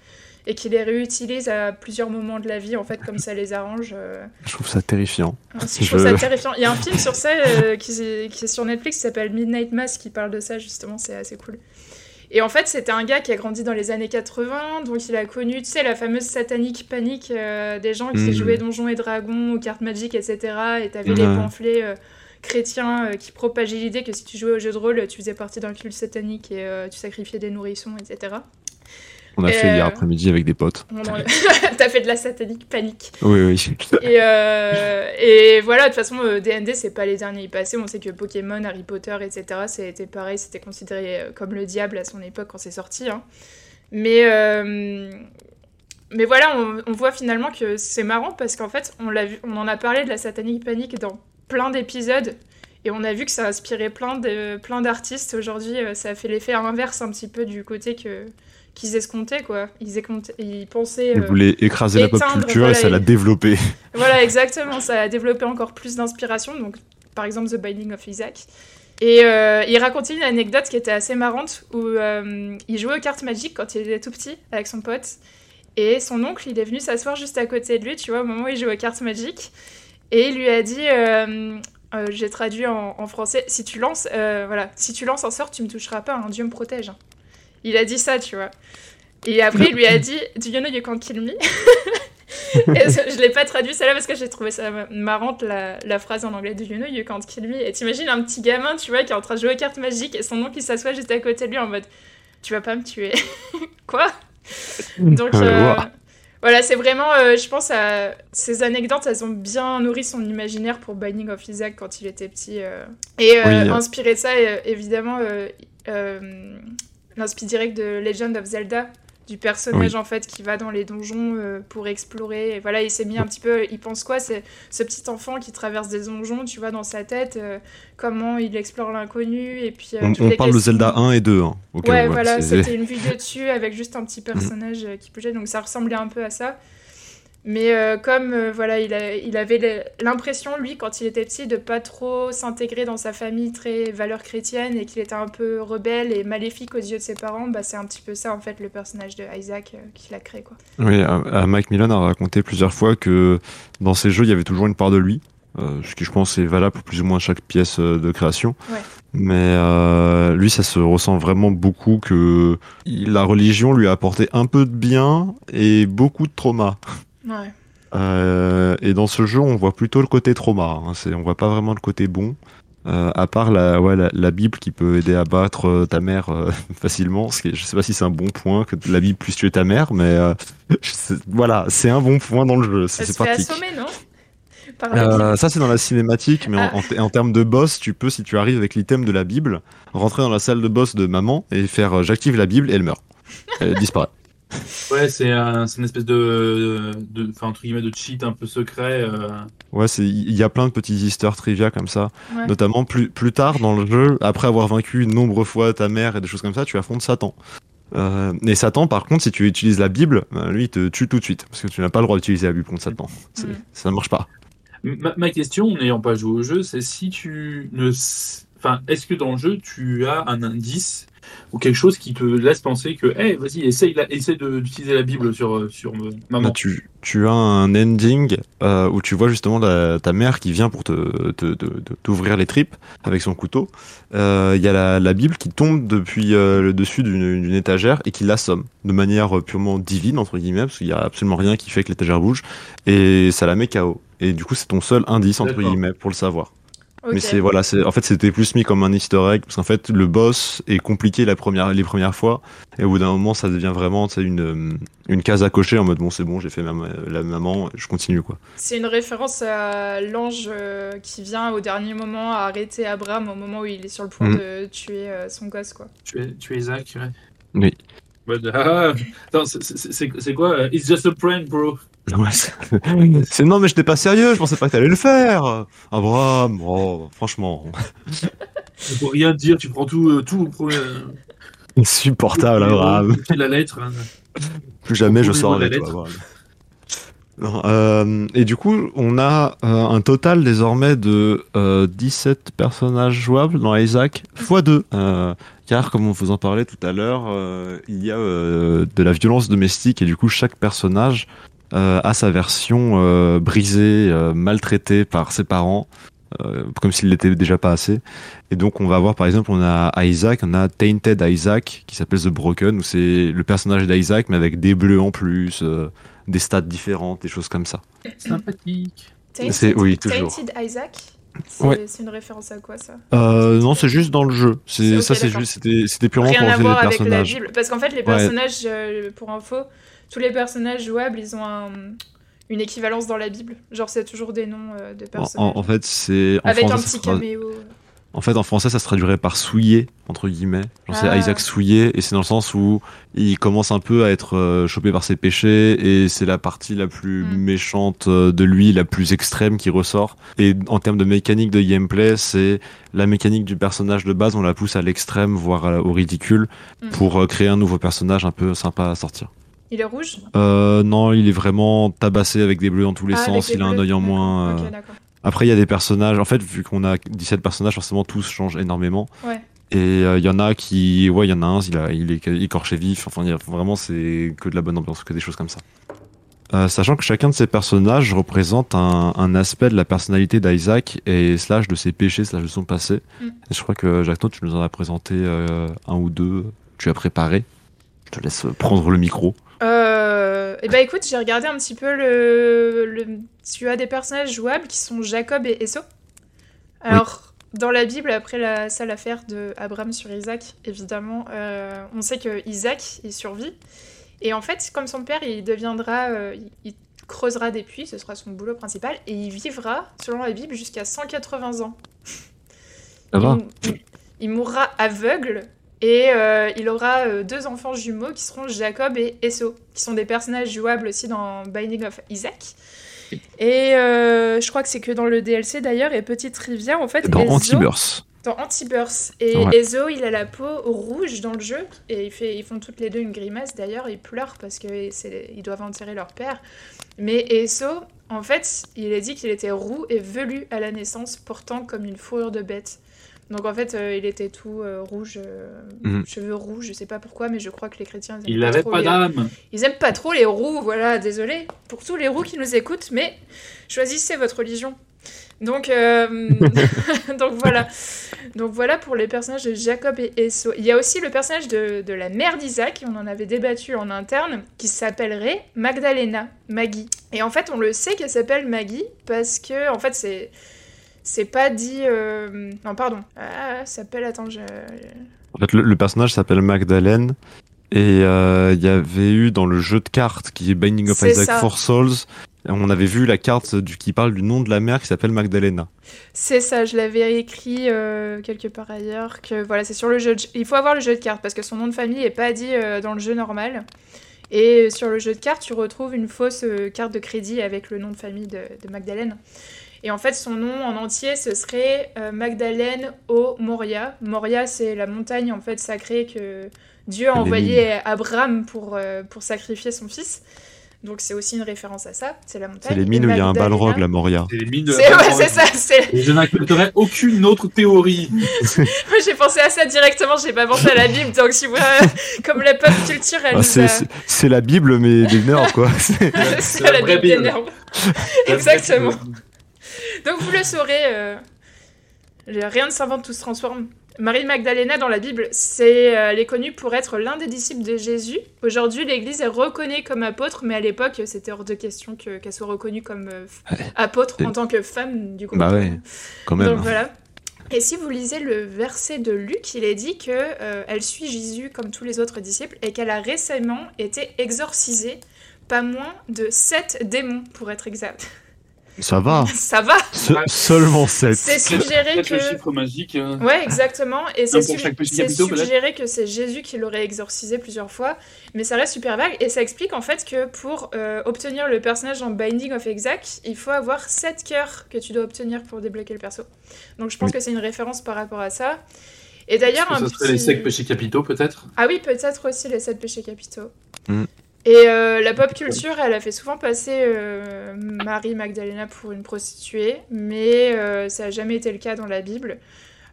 A: et qui les réutilisent à plusieurs moments de la vie, en fait, comme ça les arrange.
C: Je trouve ça terrifiant.
A: Je trouve ça terrifiant. Il y a un film sur ça qui, qui est sur Netflix qui s'appelle Midnight Mass qui parle de ça, justement, c'est assez cool. Et en fait, c'était un gars qui a grandi dans les années 80, donc il a connu, tu sais, la fameuse satanique panique euh, des gens qui
C: Mhm.
A: jouaient Donjons et Dragons, aux cartes magiques, etc. Et t'avais les pamphlets euh, chrétiens euh, qui propageaient l'idée que si tu jouais au jeu de rôle, tu faisais partie d'un culte satanique et tu sacrifiais des nourrissons, etc.
C: On a
A: Et,
C: fait hier
A: euh,
C: après-midi avec des potes.
A: T'as fait de la satanique panique.
C: Oui oui.
A: Et, euh, et voilà, de toute façon, euh, D&D, c'est pas les derniers y passer. On sait que Pokémon, Harry Potter, etc., c'était pareil, c'était considéré euh, comme le diable à son époque quand c'est sorti. hein. Mais, euh, mais voilà, on, on voit finalement que c'est marrant parce qu'en fait, on, vu, on en a parlé de la satanique panique dans plein d'épisodes. Et on a vu que ça a inspiré plein, de, plein d'artistes. Aujourd'hui, euh, ça a fait l'effet inverse un petit peu du côté que, qu'ils escomptaient, quoi. Ils, ils pensaient...
C: Il
A: euh,
C: voulait écraser la pop culture
A: voilà,
C: et ça l'a développé.
A: voilà, exactement. Ça a développé encore plus d'inspiration. Donc, par exemple, The Binding of Isaac. Et euh, il racontait une anecdote qui était assez marrante où euh, il jouait aux cartes magiques quand il était tout petit avec son pote. Et son oncle, il est venu s'asseoir juste à côté de lui, tu vois, au moment où il jouait aux cartes magiques. Et il lui a dit, euh, j'ai traduit en, en français, si tu lances, voilà, si tu lances un sort, tu me toucheras pas, hein, Dieu me protège. Il a dit ça, tu vois. Et après, il lui a dit, Do you know you can't kill me? Et je je l'ai pas traduit celle-là parce que j'ai trouvé ça ma- marrante la, la phrase en anglais Do you know you can't kill me? Et t'imagines un petit gamin, tu vois, qui est en train de jouer aux cartes magiques et son oncle qui s'assoit juste à côté de lui en mode Tu vas pas me tuer. Quoi? Donc
C: Euh,
A: euh, voilà, c'est vraiment, euh, je pense, à ces anecdotes, elles ont bien nourri son imaginaire pour Binding of Isaac quand il était petit. euh. Et
C: Oui,
A: inspiré de ça, évidemment, euh, l'inspire direct de Legend of Zelda, du personnage en fait qui va dans les donjons euh, pour explorer. Et voilà, il s'est mis un petit peu. Il pense quoi C'est ce petit enfant qui traverse des donjons, tu vois, dans sa tête, euh, comment il explore l'inconnu. Et puis. euh,
C: On, parle de. Zelda 1 et 2. Hein,
A: Ouais,
C: où,
A: voilà, c'était une vidéo dessus avec juste un petit personnage euh, qui bougeait, donc ça ressemblait un peu à ça. Mais euh, comme euh, voilà, il, a- il avait l'impression, lui, quand il était petit, de pas trop s'intégrer dans sa famille très valeur chrétienne et qu'il était un peu rebelle et maléfique aux yeux de ses parents, bah, c'est un petit peu ça en fait le personnage de Isaac euh, qu'il a créé. Quoi.
C: Oui, euh, Mike Millen a raconté plusieurs fois que dans ces jeux, il y avait toujours une part de lui, ce qui je pense est valable pour plus ou moins chaque pièce de création.
A: Ouais.
C: Mais lui, ça se ressent vraiment beaucoup que la religion lui a apporté un peu de bien et beaucoup de trauma.
A: Ouais.
C: Euh, et dans ce jeu, on voit plutôt le côté trauma. Hein, c'est, on voit pas vraiment le côté bon. Euh, à part la, ouais, la, la Bible qui peut aider à battre euh, ta mère euh, facilement. Ce qui je sais pas si c'est un bon point que la Bible puisse tuer ta mère, mais euh, voilà, c'est un bon point dans le jeu. C'est, pratique.
A: assommer, non?
C: Euh, ça c'est dans la cinématique, mais
A: Ah.
C: en, en te- en termes de boss, tu peux, si tu arrives avec l'item de la Bible, rentrer dans la salle de boss de maman et faire euh, j'active la Bible et elle meurt. Elle disparaît.
D: Ouais, c'est un, c'est une espèce de, entre guillemets, de cheat un peu secret. euh.
C: Ouais, c'est il y a plein de petits easter trivia comme ça.
A: Ouais.
C: Notamment plus, plus tard dans le jeu, après avoir vaincu une nombre de fois ta mère et des choses comme ça, tu affrontes Satan. Euh, et Satan, par contre, si tu utilises la Bible, bah, lui, il te tue tout de suite. Parce que tu n'as pas le droit d'utiliser la Bible contre Satan. Ça ne marche pas.
D: Ma, ma question, n'ayant pas joué au jeu, c'est si tu ne, enfin, est-ce que dans le jeu tu as un indice ou quelque chose qui te laisse penser que, hey, vas-y, essaye, la- essaye d'utiliser la Bible sur euh, sur euh, maman.
C: Bah, tu, tu as un ending euh, où tu vois justement la- ta mère qui vient pour te, te- te- te- t'ouvrir les tripes avec son couteau. Euh, Il y a la, la Bible qui tombe depuis euh, le dessus d'une étagère et qui l'assomme de manière purement divine, entre guillemets, parce qu'il y a absolument rien qui fait que l'étagère bouge, et ça la met KO. Et du coup, c'est ton seul indice, entre guillemets, pour le savoir. Mais c'est voilà, c'est en fait c'était plus mis comme un Easter egg parce qu'en fait le boss est compliqué la première les premières fois et au bout d'un moment ça devient vraiment une euh, une case à cocher en mode bon c'est bon j'ai fait ma, la maman je continue quoi.
A: C'est une référence à l'ange euh, qui vient au dernier moment à arrêter Abraham au moment où il est sur le point
C: Mhm.
A: de tuer euh, son gosse, quoi.
D: Tu es, tu es Isaac, ouais.
C: Oui.
D: Ah, attends, c'est- quoi euh, It's just a prank, bro.
C: Ouais, c'est c'est- non mais j'étais pas sérieux, je pensais pas que t'allais le faire. Abraham, oh, franchement,
D: faut rien dire, tu prends tout, euh, tout au premier.
C: insupportable Abraham.
D: La lettre. hein.
C: Plus jamais je sors avec toi. Non, euh, et du coup, on a euh, un total désormais de euh, 17 personnages jouables dans Isaac x 2. Car, comme on vous en parlait tout à l'heure, euh, il y a euh, de la violence domestique et du coup, chaque personnage euh, a sa version euh, brisée, euh, maltraitée par ses parents, euh, comme s'il l'était déjà pas assez. Et donc, on va voir par exemple, on a Isaac, on a Tainted Isaac qui s'appelle The Broken, où c'est le personnage d'Isaac mais avec des bleus en plus. euh, des stats différentes, des choses comme ça.
D: Sympathique.
A: Tainted,
C: C'est- oui, toujours.
A: Tainted Isaac? C'est
C: Ouais.
A: une référence à quoi, ça?
C: Euh, non, c'est juste dans le jeu.
A: C'est-
C: ça, c'est juste, c'était, c'était purement
A: Rien
C: pour
A: à
C: lancer
A: voir
C: des
A: avec la
C: personnages.
A: Bible. Parce qu'en fait, les personnages, euh, pour info, tous les personnages jouables, ils ont un- une équivalence dans la Bible. Genre, c'est toujours des noms euh, de personnages.
C: en- en fait, c'est
A: avec un
C: français,
A: petit
C: sera-
A: caméo.
C: En fait, en français, ça se traduirait par souillé entre guillemets. Genre, c'est
A: Ah.
C: Isaac souillé, et c'est dans le sens où il commence un peu à être euh, chopé par ses péchés, et c'est la partie la plus
A: Mm.
C: méchante euh, de lui, la plus extrême qui ressort. Et en termes de mécanique de gameplay, c'est la mécanique du personnage de base, on la pousse à l'extrême, voire à- au ridicule,
A: Mm.
C: pour euh, créer un nouveau personnage un peu sympa à sortir.
A: Il est rouge?
C: Euh, non, il est vraiment tabassé avec des bleus dans tous les
A: Ah,
C: sens. Il a un œil en moins. euh. Après, il y a des personnages. En fait, vu qu'on a 17 personnages, forcément tous changent énormément.
A: Ouais.
C: Et euh, il y en a qui, ouais, il y en a un, il, a, il est écorché vif. Enfin, y a- vraiment, c'est que de la bonne ambiance, que des choses comme ça. Euh, sachant que chacun de ces personnages représente un, un aspect de la personnalité d'Isaac et slash de ses péchés, slash de son passé.
A: Mm.
C: Et je crois que Jacques, tu nous en as présenté euh, un ou deux. Tu as préparé. Je te laisse prendre le micro.
A: Euh, et bah écoute, j'ai regardé un petit peu le, le- Tu as des personnages jouables qui sont Jacob et Esau. Alors, dans la Bible, après la sale affaire de Abraham sur Isaac, évidemment, euh, on sait que Isaac, il survit. Et en fait, comme son père, il deviendra. euh, il, creusera des puits, ce sera son boulot principal, et il vivra, selon la Bible, jusqu'à 180 ans.
C: Ça va
A: il mourra aveugle et euh, il aura euh, deux enfants jumeaux qui seront Jacob et Esau, qui sont des personnages jouables aussi dans Binding of Isaac. Et euh, je crois que c'est que dans le DLC d'ailleurs, et petite trivia, en fait,
C: Dans Antiburst.
A: dans Anti-Burst. Et
C: Ouais.
A: Ezo, il a la peau rouge dans le jeu. Et il fait, ils font toutes les deux une grimace. D'ailleurs, ils pleurent parce qu'ils doivent enterrer leur père. Mais Ezo, en fait, il a dit qu'il était roux et velu à la naissance, portant comme une fourrure de bête. Donc en fait, euh, il était tout euh, rouge, euh,
C: Mhm.
A: cheveux rouges, je sais pas pourquoi, mais je crois que les chrétiens, ils
D: Il
A: pas
D: d'âme.
A: ils aiment pas trop les roux, voilà, désolé pour tous les roux qui nous écoutent, mais choisissez votre religion. Donc, euh, donc voilà. Donc voilà pour les personnages de Jacob et Esau. Il y a aussi le personnage de, de la mère d'Isaac, on en avait débattu en interne, qui s'appellerait Magdalena, Maggie. Et en fait, on le sait qu'elle s'appelle Maggie parce que, en fait, c'est. C'est pas dit. euh, Non, pardon. Ah, ça s'appelle. Attends, je.
C: En fait, le, le personnage s'appelle Magdalene. Et euh, il y avait eu dans le jeu de cartes qui est Binding of Isaac
A: ça.
C: for Souls, on avait vu la carte du, qui parle du nom de la mère qui s'appelle Magdalena.
A: C'est ça, je l'avais écrit euh, quelque part ailleurs. Que voilà, c'est sur le jeu. de- Il faut avoir le jeu de cartes parce que son nom de famille est pas dit euh, dans le jeu normal. Et sur le jeu de cartes, tu retrouves une fausse carte de crédit avec le nom de famille de, de Magdalene. Et en fait, son nom en entier, ce serait euh, Magdalene au Moria. Moria, c'est la montagne en fait sacrée que Dieu a envoyée à Abraham pour, euh, pour sacrifier son fils. Donc c'est aussi une référence à ça. C'est la montagne.
C: C'est les mines où il y a un balrog, la Moria.
D: C'est les mines de la
A: C'est ouais,
D: Balrog.
A: c'est ça.
D: Je n'accepterai aucune autre théorie.
A: Moi, j'ai pensé à ça directement, j'ai pas pensé à la Bible, donc tu vois, comme la pop culture, elle
C: Ah, c'est,
A: a...
C: c'est- c'est la Bible, mais des nerds, quoi. C'est-
A: C'est
D: la
A: la
D: vraie
A: Bible des
D: Bible.
A: nerfs. Exactement. Donc vous le saurez, euh, rien ne s'invente, tout se transforme. Marie Magdalena dans la Bible, c'est, euh, elle est connue pour être l'un des disciples de Jésus. Aujourd'hui, l'Église est reconnue comme apôtre, mais à l'époque, c'était hors de question que- qu'elle soit reconnue comme euh,
C: Ouais.
A: apôtre en tant que femme du coup.
C: Bah ouais, quand même.
A: Donc voilà. Et si vous lisez le verset de Luc, il est dit que euh, elle suit Jésus comme tous les autres disciples et qu'elle a récemment été exorcisée pas moins de sept démons pour être exact.
C: Ça va.
A: Ça va.
C: Se- seulement 7.
A: C'est suggéré que
D: le chiffre magique. euh.
A: Ouais, exactement. Et c'est su- c'est suggéré que c'est Jésus qui l'aurait exorcisé plusieurs fois, mais ça reste super vague. Et ça explique en fait que pour euh, obtenir le personnage en Binding of Isaac, il faut avoir 7 cœurs que tu dois obtenir pour débloquer le perso. Donc je pense
C: Oui.
A: que c'est une référence par rapport à ça. Et d'ailleurs,
D: ça serait les secs péchés capitaux, peut-être?
A: Ah oui, peut-être aussi les 7 péchés capitaux.
C: Mm.
A: Et euh, la pop culture, elle a fait souvent passer euh, Marie Magdalena pour une prostituée, mais euh, ça n'a jamais été le cas dans la Bible.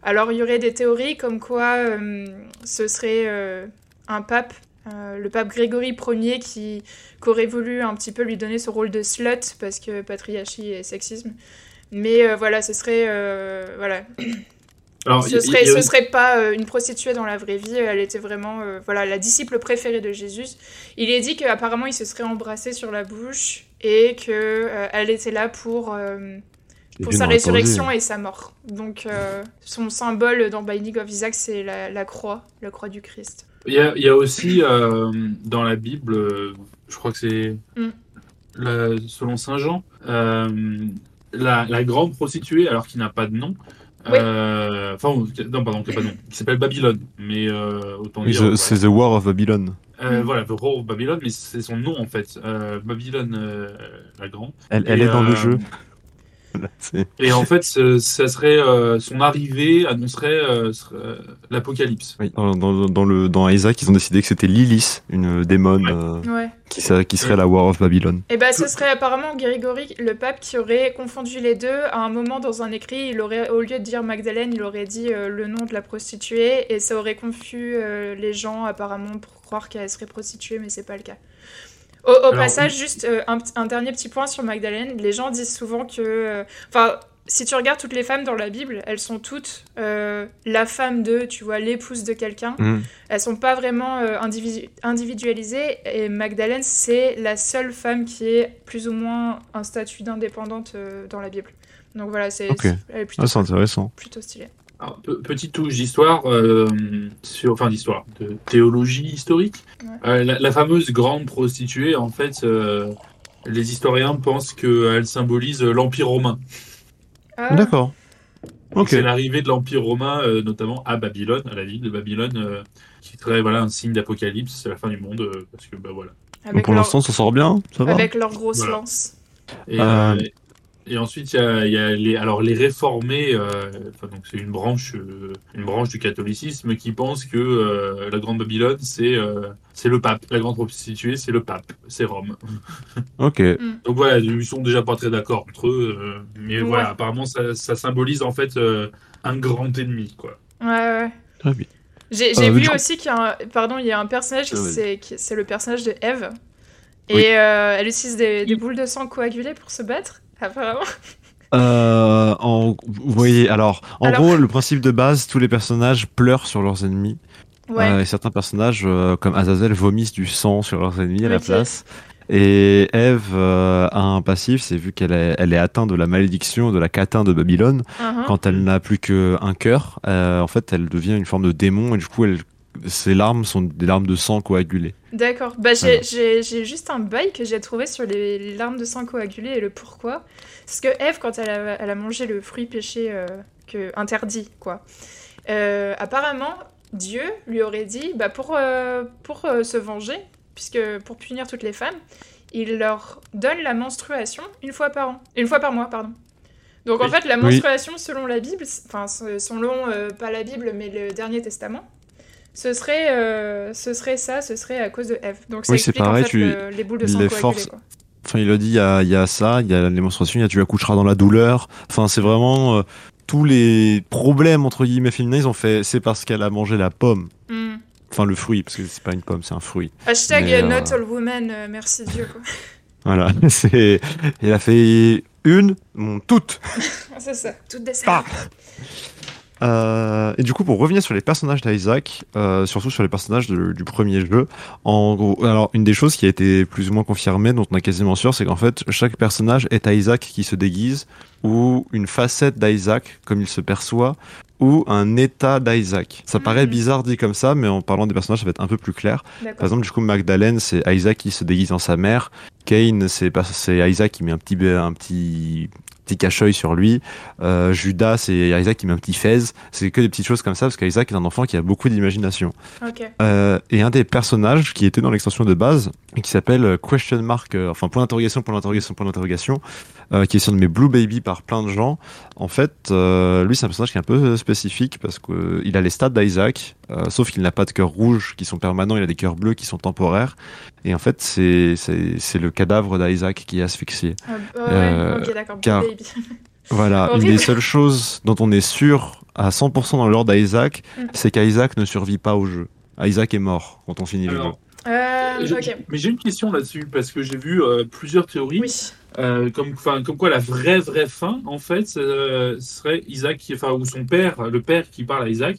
A: Alors il y aurait des théories comme quoi ce serait un pape, le pape Grégory Ier, qui, qui aurait voulu un petit peu lui donner ce rôle de slut parce que patriarchie et sexisme. Mais voilà, ce serait voilà,
D: Alors,
A: ce
D: a-
A: serait,
D: a
A: ce serait pas euh, une prostituée dans la vraie vie, elle était vraiment euh, voilà, la disciple préférée de Jésus. Il est dit qu'apparemment il se serait embrassé sur la bouche et que euh, elle était là pour, euh, pour sa résurrection et sa mort. Donc euh, son symbole dans Binding of Isaac c'est la, la croix, la croix du Christ.
D: Il y a, il y a aussi euh, dans la Bible, je crois que c'est
A: Mm.
D: selon Saint Jean, euh, la, la grande prostituée, alors qui n'a pas de nom.
A: Oui.
D: euh, Enfin, non, pardon, qui n'a pas de nom. Qui s'appelle Babylone. Mais euh, autant
C: Oui,
D: dire. voilà.
C: C'est The War of Babylon.
D: Euh,
A: Mm.
D: Voilà, The Roar of Babylon, mais c'est son nom en fait. Euh, Babylone euh, la Grande.
C: Elle, elle est dans le jeu.
D: Et en fait, ce- ça serait euh, son arrivée annoncerait euh, euh, l'apocalypse.
C: oui, dans, dans- dans le, dans Isaac, ils ont décidé que c'était Lilith, une démone, euh,
A: Ouais.
C: qui, serait la War of Babylon.
A: Et bah ce serait apparemment Grégory, le pape, qui aurait confondu les deux. À un moment dans un écrit, il aurait, au lieu de dire Magdalène, il aurait dit euh, le nom de la prostituée et ça aurait confus euh, les gens apparemment pour croire qu'elle serait prostituée, mais c'est pas le cas. Au, au
D: Alors,
A: passage, juste euh, un, un dernier petit point sur Magdalène. Les gens disent souvent que, euh, enfin. si tu regardes toutes les femmes dans la Bible, elles sont toutes euh, la femme de, tu vois, l'épouse de quelqu'un.
C: Mm.
A: Elles sont pas vraiment individu- individualisées et Magdalène c'est la seule femme qui est plus ou moins un statut d'indépendante dans la Bible. Donc voilà, c'est
C: Ok.
A: elle est plutôt,
C: Ah, intéressant.
A: plutôt stylée.
D: Alors, petite touche d'histoire, euh, sur, enfin d'histoire, de théologie historique.
A: Ouais.
D: Euh, la, la fameuse grande prostituée, en fait, euh, les historiens pensent qu'elle symbolise l'Empire romain.
A: Ah,
C: D'accord.
D: C'est l'arrivée de l'Empire romain, euh, notamment à Babylone, à la ville de Babylone, euh, qui serait voilà, un signe d'apocalypse, c'est la fin du monde, euh, parce que bah voilà.
C: Donc pour l'instant, s'en sort bien, ça va.
A: avec leur grosse
D: Voilà.
A: lance.
D: Et,
C: Euh,
D: euh, et ensuite, il y a, il y a les, alors les réformés, euh, enfin, donc c'est une branche, euh, une branche du catholicisme qui pense que euh, la Grande Babylone, c'est euh, c'est le pape. La grande prostituée, c'est le pape, c'est Rome.
C: Ok.
D: Donc voilà, ils sont déjà pas très d'accord entre eux, euh, mais
A: Ouais.
D: voilà, apparemment ça, ça symbolise en fait euh, un grand ennemi, quoi.
A: Ouais, ouais.
C: Très bien.
A: J'ai
C: Euh,
A: vu aussi qu'il y a un, pardon, il y a un personnage,
C: Ah, vas-y.
A: c'est qui- c'est le personnage de Eve. Et
C: Oui.
A: euh, elle utilise des, des boules de sang coagulées pour se battre, apparemment.
C: Euh, en, vous voyez, alors, en
A: Alors-
C: gros, le principe de base, tous les personnages pleurent sur leurs ennemis.
A: Ouais.
C: Euh, et certains personnages, euh, comme Azazel, vomissent du sang sur leurs ennemis à la place. Et Eve euh, a un passif, c'est vu qu'elle est, elle est atteinte de la malédiction de la catin de Babylone.
A: Mhm.
C: Quand elle n'a plus qu'un cœur, euh, en fait, elle devient une forme de démon et du coup, elle, ses larmes sont des larmes de sang coagulées.
A: D'accord. Bah, j'ai- juste un bail que j'ai trouvé sur les, les larmes de sang coagulées et le pourquoi. Parce que Eve, quand elle a, elle a mangé le fruit péché euh, que, interdit, quoi, euh, apparemment, Dieu lui aurait dit, bah, pour, euh, pour euh, se venger, puisque pour punir toutes les femmes, il leur donne la menstruation une fois par an. Une fois par mois, pardon. Donc en fait, la
C: Oui.
A: menstruation, selon la Bible, enfin, selon, euh, pas la Bible, mais le Dernier Testament, ce serait, euh, ce serait ça, ce serait à cause de Eve. Donc
C: Oui, c'est pareil,
A: en fait
C: tu-
A: le- les boules de sang
C: les forces-. Enfin, il a dit, il y a, il y a ça, il y a la démonstration, il y a tu accoucheras dans la douleur. Enfin, c'est vraiment euh, tous les problèmes, entre guillemets, féminins, ils ont fait, c'est parce qu'elle a mangé la pomme.
A: Hmm.
C: Enfin, le fruit, parce que c'est pas une pomme, c'est un fruit.
A: Hashtag
C: Mais,
A: euh, not all women, merci Dieu. Quoi.
C: Voilà, c'est. Il a fait une, bon, toutes.
A: c'est ça, toutes des
C: Ah. Euh, et du coup, pour revenir sur les personnages d'Isaac, euh, surtout sur les personnages de- du premier jeu, en gros, alors une des choses qui a été plus ou moins confirmée, dont on est quasiment sûr, c'est qu'en fait, chaque personnage est Isaac qui se déguise, ou une facette d'Isaac, comme il se perçoit, ou un état d'Isaac. Ça
A: Mhm.
C: paraît bizarre dit comme ça, mais en parlant des personnages, ça va être un peu plus clair. Par exemple, du coup, Magdalene, c'est Isaac qui se déguise en sa mère. Kane, c'est Isaac qui met un petit, un petit, petit cache-œil sur lui. Euh, Judas, c'est Isaac qui met un petit fez. C'est que des petites choses comme ça, parce qu'Isaac est un enfant qui a beaucoup d'imagination. Euh, et un des personnages qui était dans l'extension de base, qui s'appelle euh, Question Mark, enfin point d'interrogation, point d'interrogation, point d'interrogation, qui est surnommé Blue Baby par plein de gens. En fait, euh, lui, c'est un personnage qui est un peu spécifique parce qu'il a les stats d'Isaac, euh, sauf qu'il n'a pas de cœurs rouges qui sont permanents, il a des cœurs bleus qui sont temporaires. Et en fait, c'est c'est c'est le cadavre d'Isaac qui est asphyxié.
A: Ah, ouais,
C: Euh,
A: ok, d'accord.
C: car-
A: Baby.
C: Voilà, une des seules choses dont on est sûr à 100% dans l'ordre d'Isaac,
A: Mm.
C: c'est qu'Isaac ne survit pas au jeu. Isaac est mort quand on finit le jeu.
D: Alors,
A: Euh.
D: Mais j'ai une question là-dessus, parce que j'ai vu euh, plusieurs théories,
A: Oui.
D: euh, comme, quoi la vraie, vraie fin, en fait, serait Isaac, qui, enfin, ou son père, le père qui parle à Isaac,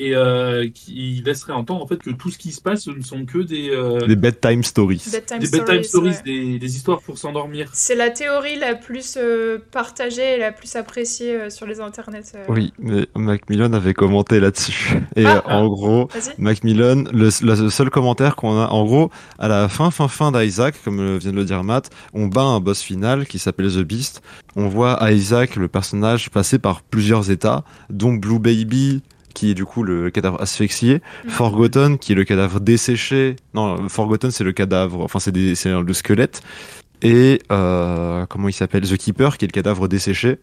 D: et euh, qui laisserait entendre en fait que tout ce qui se passe ce ne sont que des, euh,
C: Des bedtime stories.
A: Bedtime
D: des bedtime
A: stories.
D: stories,
A: ouais.
D: des, des histoires pour s'endormir.
A: C'est la théorie la plus euh, partagée et la plus appréciée euh, sur les internets. euh.
C: Oui, mais Macmillan avait commenté là-dessus. Et
A: Ah.
C: en gros. Macmillan, le, le seul commentaire qu'on a, en gros, à la fin, fin, fin d'Isaac, comme vient de le dire Matt, on bat un boss final qui s'appelle The Beast. On voit Isaac, le personnage, passer par plusieurs états, dont Blue Baby, qui est du coup le cadavre asphyxié,
A: Mhm.
C: Forgotten, qui est le cadavre desséché. Non, Forgotten, c'est le cadavre, enfin, c'est le squelette. Et euh, comment il s'appelle? The Keeper, qui est le cadavre desséché,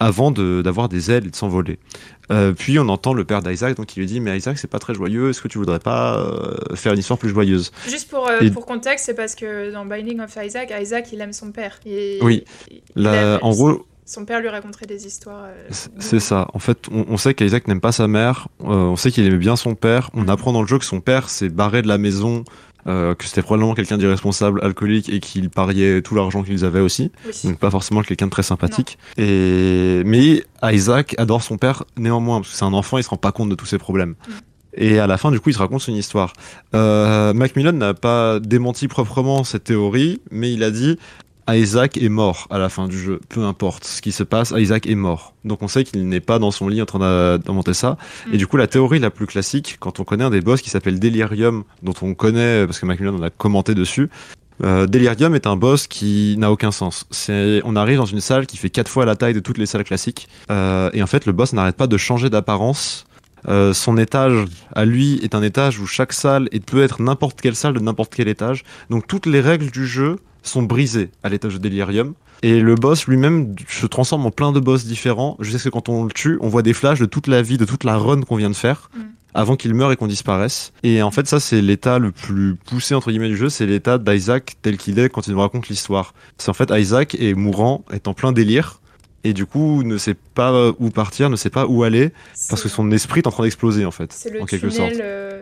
C: avant de- d'avoir des ailes et de s'envoler. Euh, puis on entend le père d'Isaac, donc il lui dit Mais Isaac, c'est pas très joyeux, est-ce que tu voudrais pas euh, faire une histoire plus joyeuse?
A: Juste pour,
C: Et-
A: pour contexte, c'est parce que dans Binding of Isaac, Isaac, il aime son père. Et
C: Oui.
A: il
C: Là,
A: aime-
C: En gros,
A: Son père lui raconterait des histoires. euh,
C: c'est ça. En fait, on, on sait qu'Isaac n'aime pas sa mère, euh, on sait qu'il aimait bien son père. On
A: Mhm.
C: apprend dans le jeu que son père s'est barré de la maison, euh, que c'était probablement quelqu'un d'irresponsable, alcoolique, et qu'il pariait tout l'argent qu'ils avaient aussi.
A: Oui.
C: donc pas forcément quelqu'un de très sympathique. Et mais Isaac adore son père néanmoins parce que c'est un enfant, il se rend pas compte de tous ses problèmes.
A: Mm.
C: Et à la fin, du coup, il se raconte son histoire. Euh, Macmillan n'a pas démenti proprement cette théorie, mais il a dit Isaac est mort à la fin du jeu. Peu importe ce qui se passe, Isaac est mort. Donc on sait qu'il n'est pas dans son lit en train d'inventer ça.
A: Mm.
C: Et du coup, la théorie la plus classique, quand on connaît un des boss qui s'appelle Delirium, dont on connaît parce que Macmillan en a commenté dessus, euh, Delirium est un boss qui n'a aucun sens. On arrive dans une salle qui fait quatre fois la taille de toutes les salles classiques, euh, et en fait le boss n'arrête pas de changer d'apparence. Euh, son étage à lui est un étage où chaque salle peut être n'importe quelle salle de n'importe quel étage. Donc toutes les règles du jeu sont brisées à l'étage de Delirium. Et le boss lui-même se transforme en plein de boss différents. Jusqu'à ce que quand on le tue, on voit des flashs de toute la vie, de toute la run qu'on vient de faire,
A: Mm.
C: avant qu'il meure et qu'on disparaisse. Et en fait, ça, c'est l'état le plus poussé, entre guillemets, du jeu. C'est l'état d'Isaac tel qu'il est quand il nous raconte l'histoire. C'est en fait, Isaac est mourant, est en plein délire. Et du coup, ne sait pas où partir, ne sait pas où aller, parce que son esprit est en train d'exploser, en fait,
A: C'est le
C: en quelque
A: tunnel,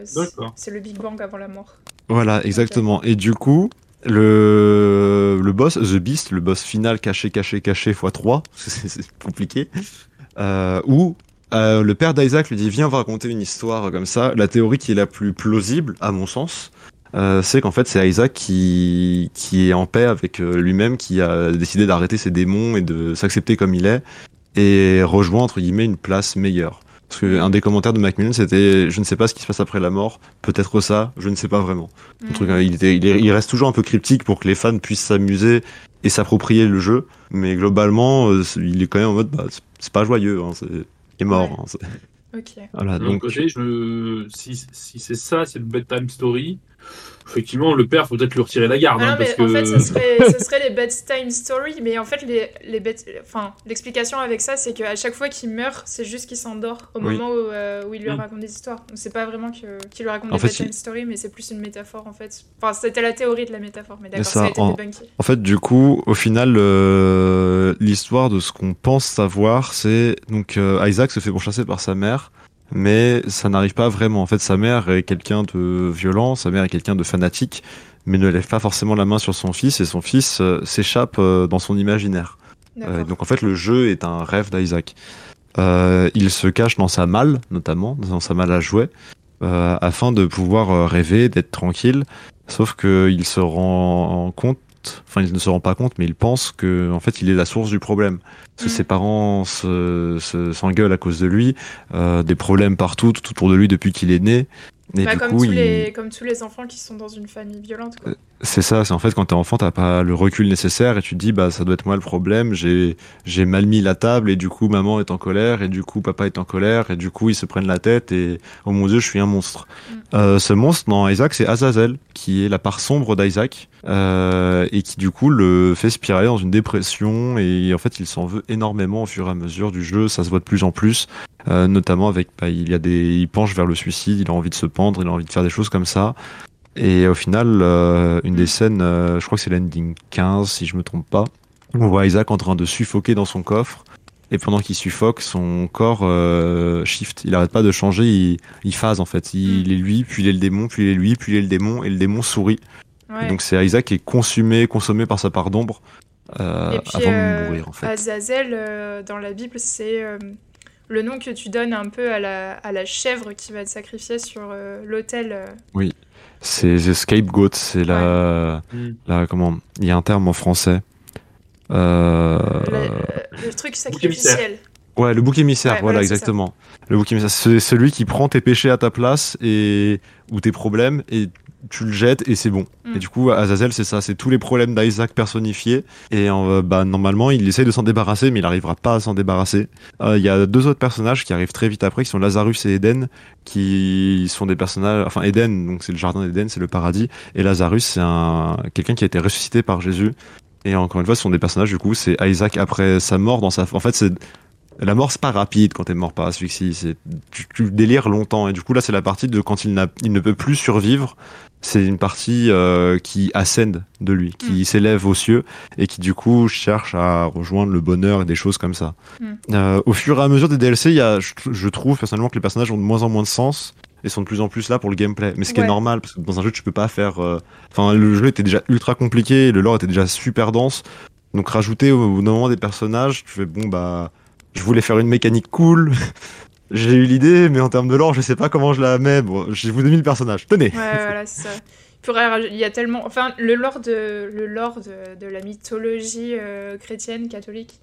C: sorte.
A: euh, c'est le Big Bang avant la mort.
C: Voilà, exactement. Et du coup, le, le boss, The Beast, le boss final caché, caché, caché x3, c'est compliqué, euh, où euh, le père d'Isaac lui dit Viens, va raconter une histoire comme ça. La théorie qui est la plus plausible, à mon sens, euh, c'est qu'en fait, c'est Isaac qui, qui est en paix avec euh, lui-même, qui a décidé d'arrêter ses démons et de s'accepter comme il est, et rejoint, entre guillemets, une place meilleure. Parce que un des commentaires de Macmillan, c'était Je ne sais pas ce qui se passe après la mort, peut-être ça, je ne sais pas vraiment. Le
A: Mm.
C: truc, hein, il, était, il, est- il reste toujours un peu cryptique pour que les fans puissent s'amuser et s'approprier le jeu. Mais globalement, euh, il est quand même en mode, bah, c'est- pas joyeux, hein, c'est- il est mort.
A: Ouais.
C: hein, c'est-
A: Ok.
C: voilà, donc,
D: côté, je... si, si c'est ça, c'est le bedtime story, effectivement, le père, faut peut-être lui retirer la garde.
A: Ah
D: hein,
A: non, mais
D: parce
A: en
D: que...
A: fait, ce serait, ce serait les bedtime story, mais en fait, les, les bed- enfin, l'explication avec ça, c'est qu'à chaque fois qu'il meurt, c'est juste qu'il s'endort au
C: Oui.
A: moment où, euh, où il lui
D: Mm.
A: raconte des histoires. Donc c'est pas vraiment que- qu'il lui raconte
C: En
A: des
C: fait,
A: bedtime
C: il-
A: story, mais c'est plus une métaphore en fait. Enfin, c'était la théorie de la métaphore, mais d'accord,
C: ça,
A: ça, a été
C: en-
A: débunké.
C: En fait, du coup, au final, euh, l'histoire de ce qu'on pense savoir, c'est donc euh, Isaac se fait pourchasser par sa mère, mais ça n'arrive pas vraiment. En fait, sa mère est quelqu'un de violent, sa mère est quelqu'un de fanatique, mais ne lève pas forcément la main sur son fils, et son fils euh, s'échappe euh, dans son imaginaire. Euh, donc en fait, le jeu est un rêve d'Isaac. il se cache dans sa malle, notamment, dans sa malle à jouets, afin de pouvoir rêver, d'être tranquille. Sauf qu'il se rend compte, enfin il ne se rend pas compte, mais il pense que en fait il est la source du problème. Parce que
A: Mm.
C: ses parents se, se- s'engueulent à cause de lui, euh, des problèmes partout, tout autour de lui depuis qu'il est né. Et
A: Bah,
C: du
A: comme,
C: coup,
A: tous
C: il-
A: les, comme tous les enfants qui sont dans une famille violente. Quoi.
C: c'est ça, c'est en fait quand t'es enfant, t'as pas le recul nécessaire et tu te dis bah ça doit être moi le problème. J'ai j'ai mal mis la table et du coup maman est en colère et du coup papa est en colère et du coup ils se prennent la tête et oh mon dieu je suis un monstre.
A: Mm.
C: Euh, ce monstre dans Isaac c'est Azazel qui est la part sombre d'Isaac euh, et qui du coup le fait spiraler dans une dépression et en fait il s'en veut énormément au fur et à mesure du jeu. Ça se voit de plus en plus, euh, notamment avec bah, il y a des il penche vers le suicide, il a envie de se pendre, il a envie de faire des choses comme ça. Et au final, euh, une des scènes, euh, je crois que c'est l'ending 15, si je me trompe pas, on voit Isaac en train de suffoquer dans son coffre. Et pendant qu'il suffoque, son corps shift. Il arrête pas de changer, il, il phase en fait. Il est lui, puis il est le démon, puis il est lui, puis il est le démon, et le démon sourit.
A: Ouais.
C: Donc c'est Isaac qui est consumé, consommé par sa part d'ombre euh, avant de mourir en fait.
A: Azazel, euh, dans la Bible, c'est euh, le nom que tu donnes un peu à la, à la chèvre qui va être sacrifiée sur euh, l'autel. euh.
C: C'est the scapegoat, c'est la,
D: Mm.
C: la comment Il y a un terme en français. Euh,
A: le, le truc sacrificiel.
C: Ouais, le bouc émissaire,
A: Ouais,
C: voilà, exactement. Le bouc émissaire, c'est celui qui prend tes péchés à ta place et ou tes problèmes et tu le jettes et c'est bon.
A: Mm.
C: Et du coup, Azazel, c'est ça, c'est tous les problèmes d'Isaac personnifiés. Et euh, bah normalement, il essaye de s'en débarrasser, mais il n'arrivera pas à s'en débarrasser. Euh, Il y a deux autres personnages qui arrivent très vite après, qui sont Lazarus et Eden, qui sont des personnages. Enfin, Eden, donc c'est le jardin d'Éden, c'est le paradis, et Lazarus, c'est un quelqu'un qui a été ressuscité par Jésus. Et encore une fois, ce sont des personnages. Du coup, c'est Isaac après sa mort dans sa. En fait, c'est la mort, c'est pas rapide quand t'es mort par asphyxie. Tu, tu délires longtemps. Et du coup, là, c'est la partie de quand il, n'a, il ne peut plus survivre. C'est une partie euh, qui ascende de lui, qui s'élève aux cieux et qui du coup cherche à rejoindre le bonheur et des choses comme ça.
A: Mm.
C: Euh, au fur et à mesure des DLC, y a, je, je trouve personnellement que les personnages ont de moins en moins de sens et sont de plus en plus là pour le gameplay. Mais ce qui
A: Ouais.
C: est normal parce que dans un jeu, tu peux pas faire. euh, Enfin, le jeu était déjà ultra compliqué, le lore était déjà super dense. Donc rajouter au, au moment des personnages, tu fais bon bah, je voulais faire une mécanique cool. J'ai eu l'idée, mais en termes de lore, je sais pas comment je la mets. Bon, je vous ai mis le personnage. Tenez.
A: Ouais, voilà, ça. Il y a tellement. Enfin, le lore de, le lore de, de la mythologie euh, chrétienne, catholique,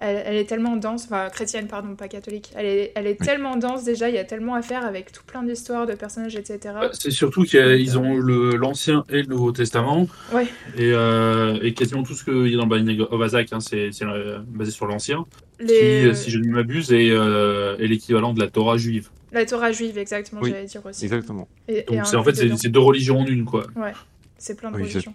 A: elle, elle est tellement dense. Enfin, chrétienne, pardon, pas catholique. Elle est, elle est
C: Oui.
A: tellement dense déjà, il y a tellement à faire avec tout plein d'histoires, de personnages, etc.
D: Bah, C'est surtout qu'ils ont le- l'Ancien et le Nouveau Testament.
A: Ouais.
D: Et, euh, et quasiment tout ce qu'il y a dans le Binding of Isaac, hein, c'est c'est, euh, basé sur l'Ancien.
A: Les,
D: Qui,
A: euh,
D: si je ne m'abuse, est, euh, est l'équivalent de la Torah juive.
A: La Torah juive, exactement,
C: Oui,
A: j'allais dire aussi.
C: Exactement.
A: Et- et
D: Donc c'est en fait c'est deux religions en une quoi.
A: C'est plein de
C: Oui,
A: religions.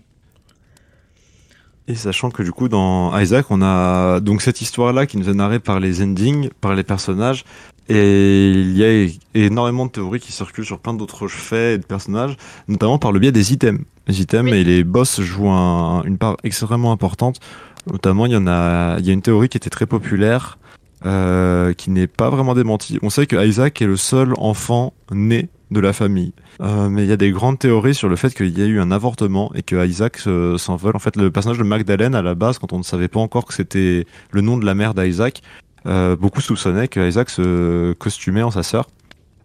C: Et sachant que du coup dans Isaac on a donc cette histoire là qui nous est narrée par les endings, par les personnages et il y a énormément de théories qui circulent sur plein d'autres faits et de personnages, notamment par le biais des items. Les items
A: Oui.
C: et les boss jouent un- une part extrêmement importante. Notamment il y en a, il y a une théorie qui était très populaire euh, qui n'est pas vraiment démentie. On sait que Isaac est le seul enfant né de la famille. Euh, mais il y a des grandes théories sur le fait qu'il y a eu un avortement et que Isaac euh, s'envole. En fait, le personnage de Magdalene, à la base, quand on ne savait pas encore que c'était le nom de la mère d'Isaac, euh, beaucoup soupçonnaient que Isaac se costumait en sa sœur.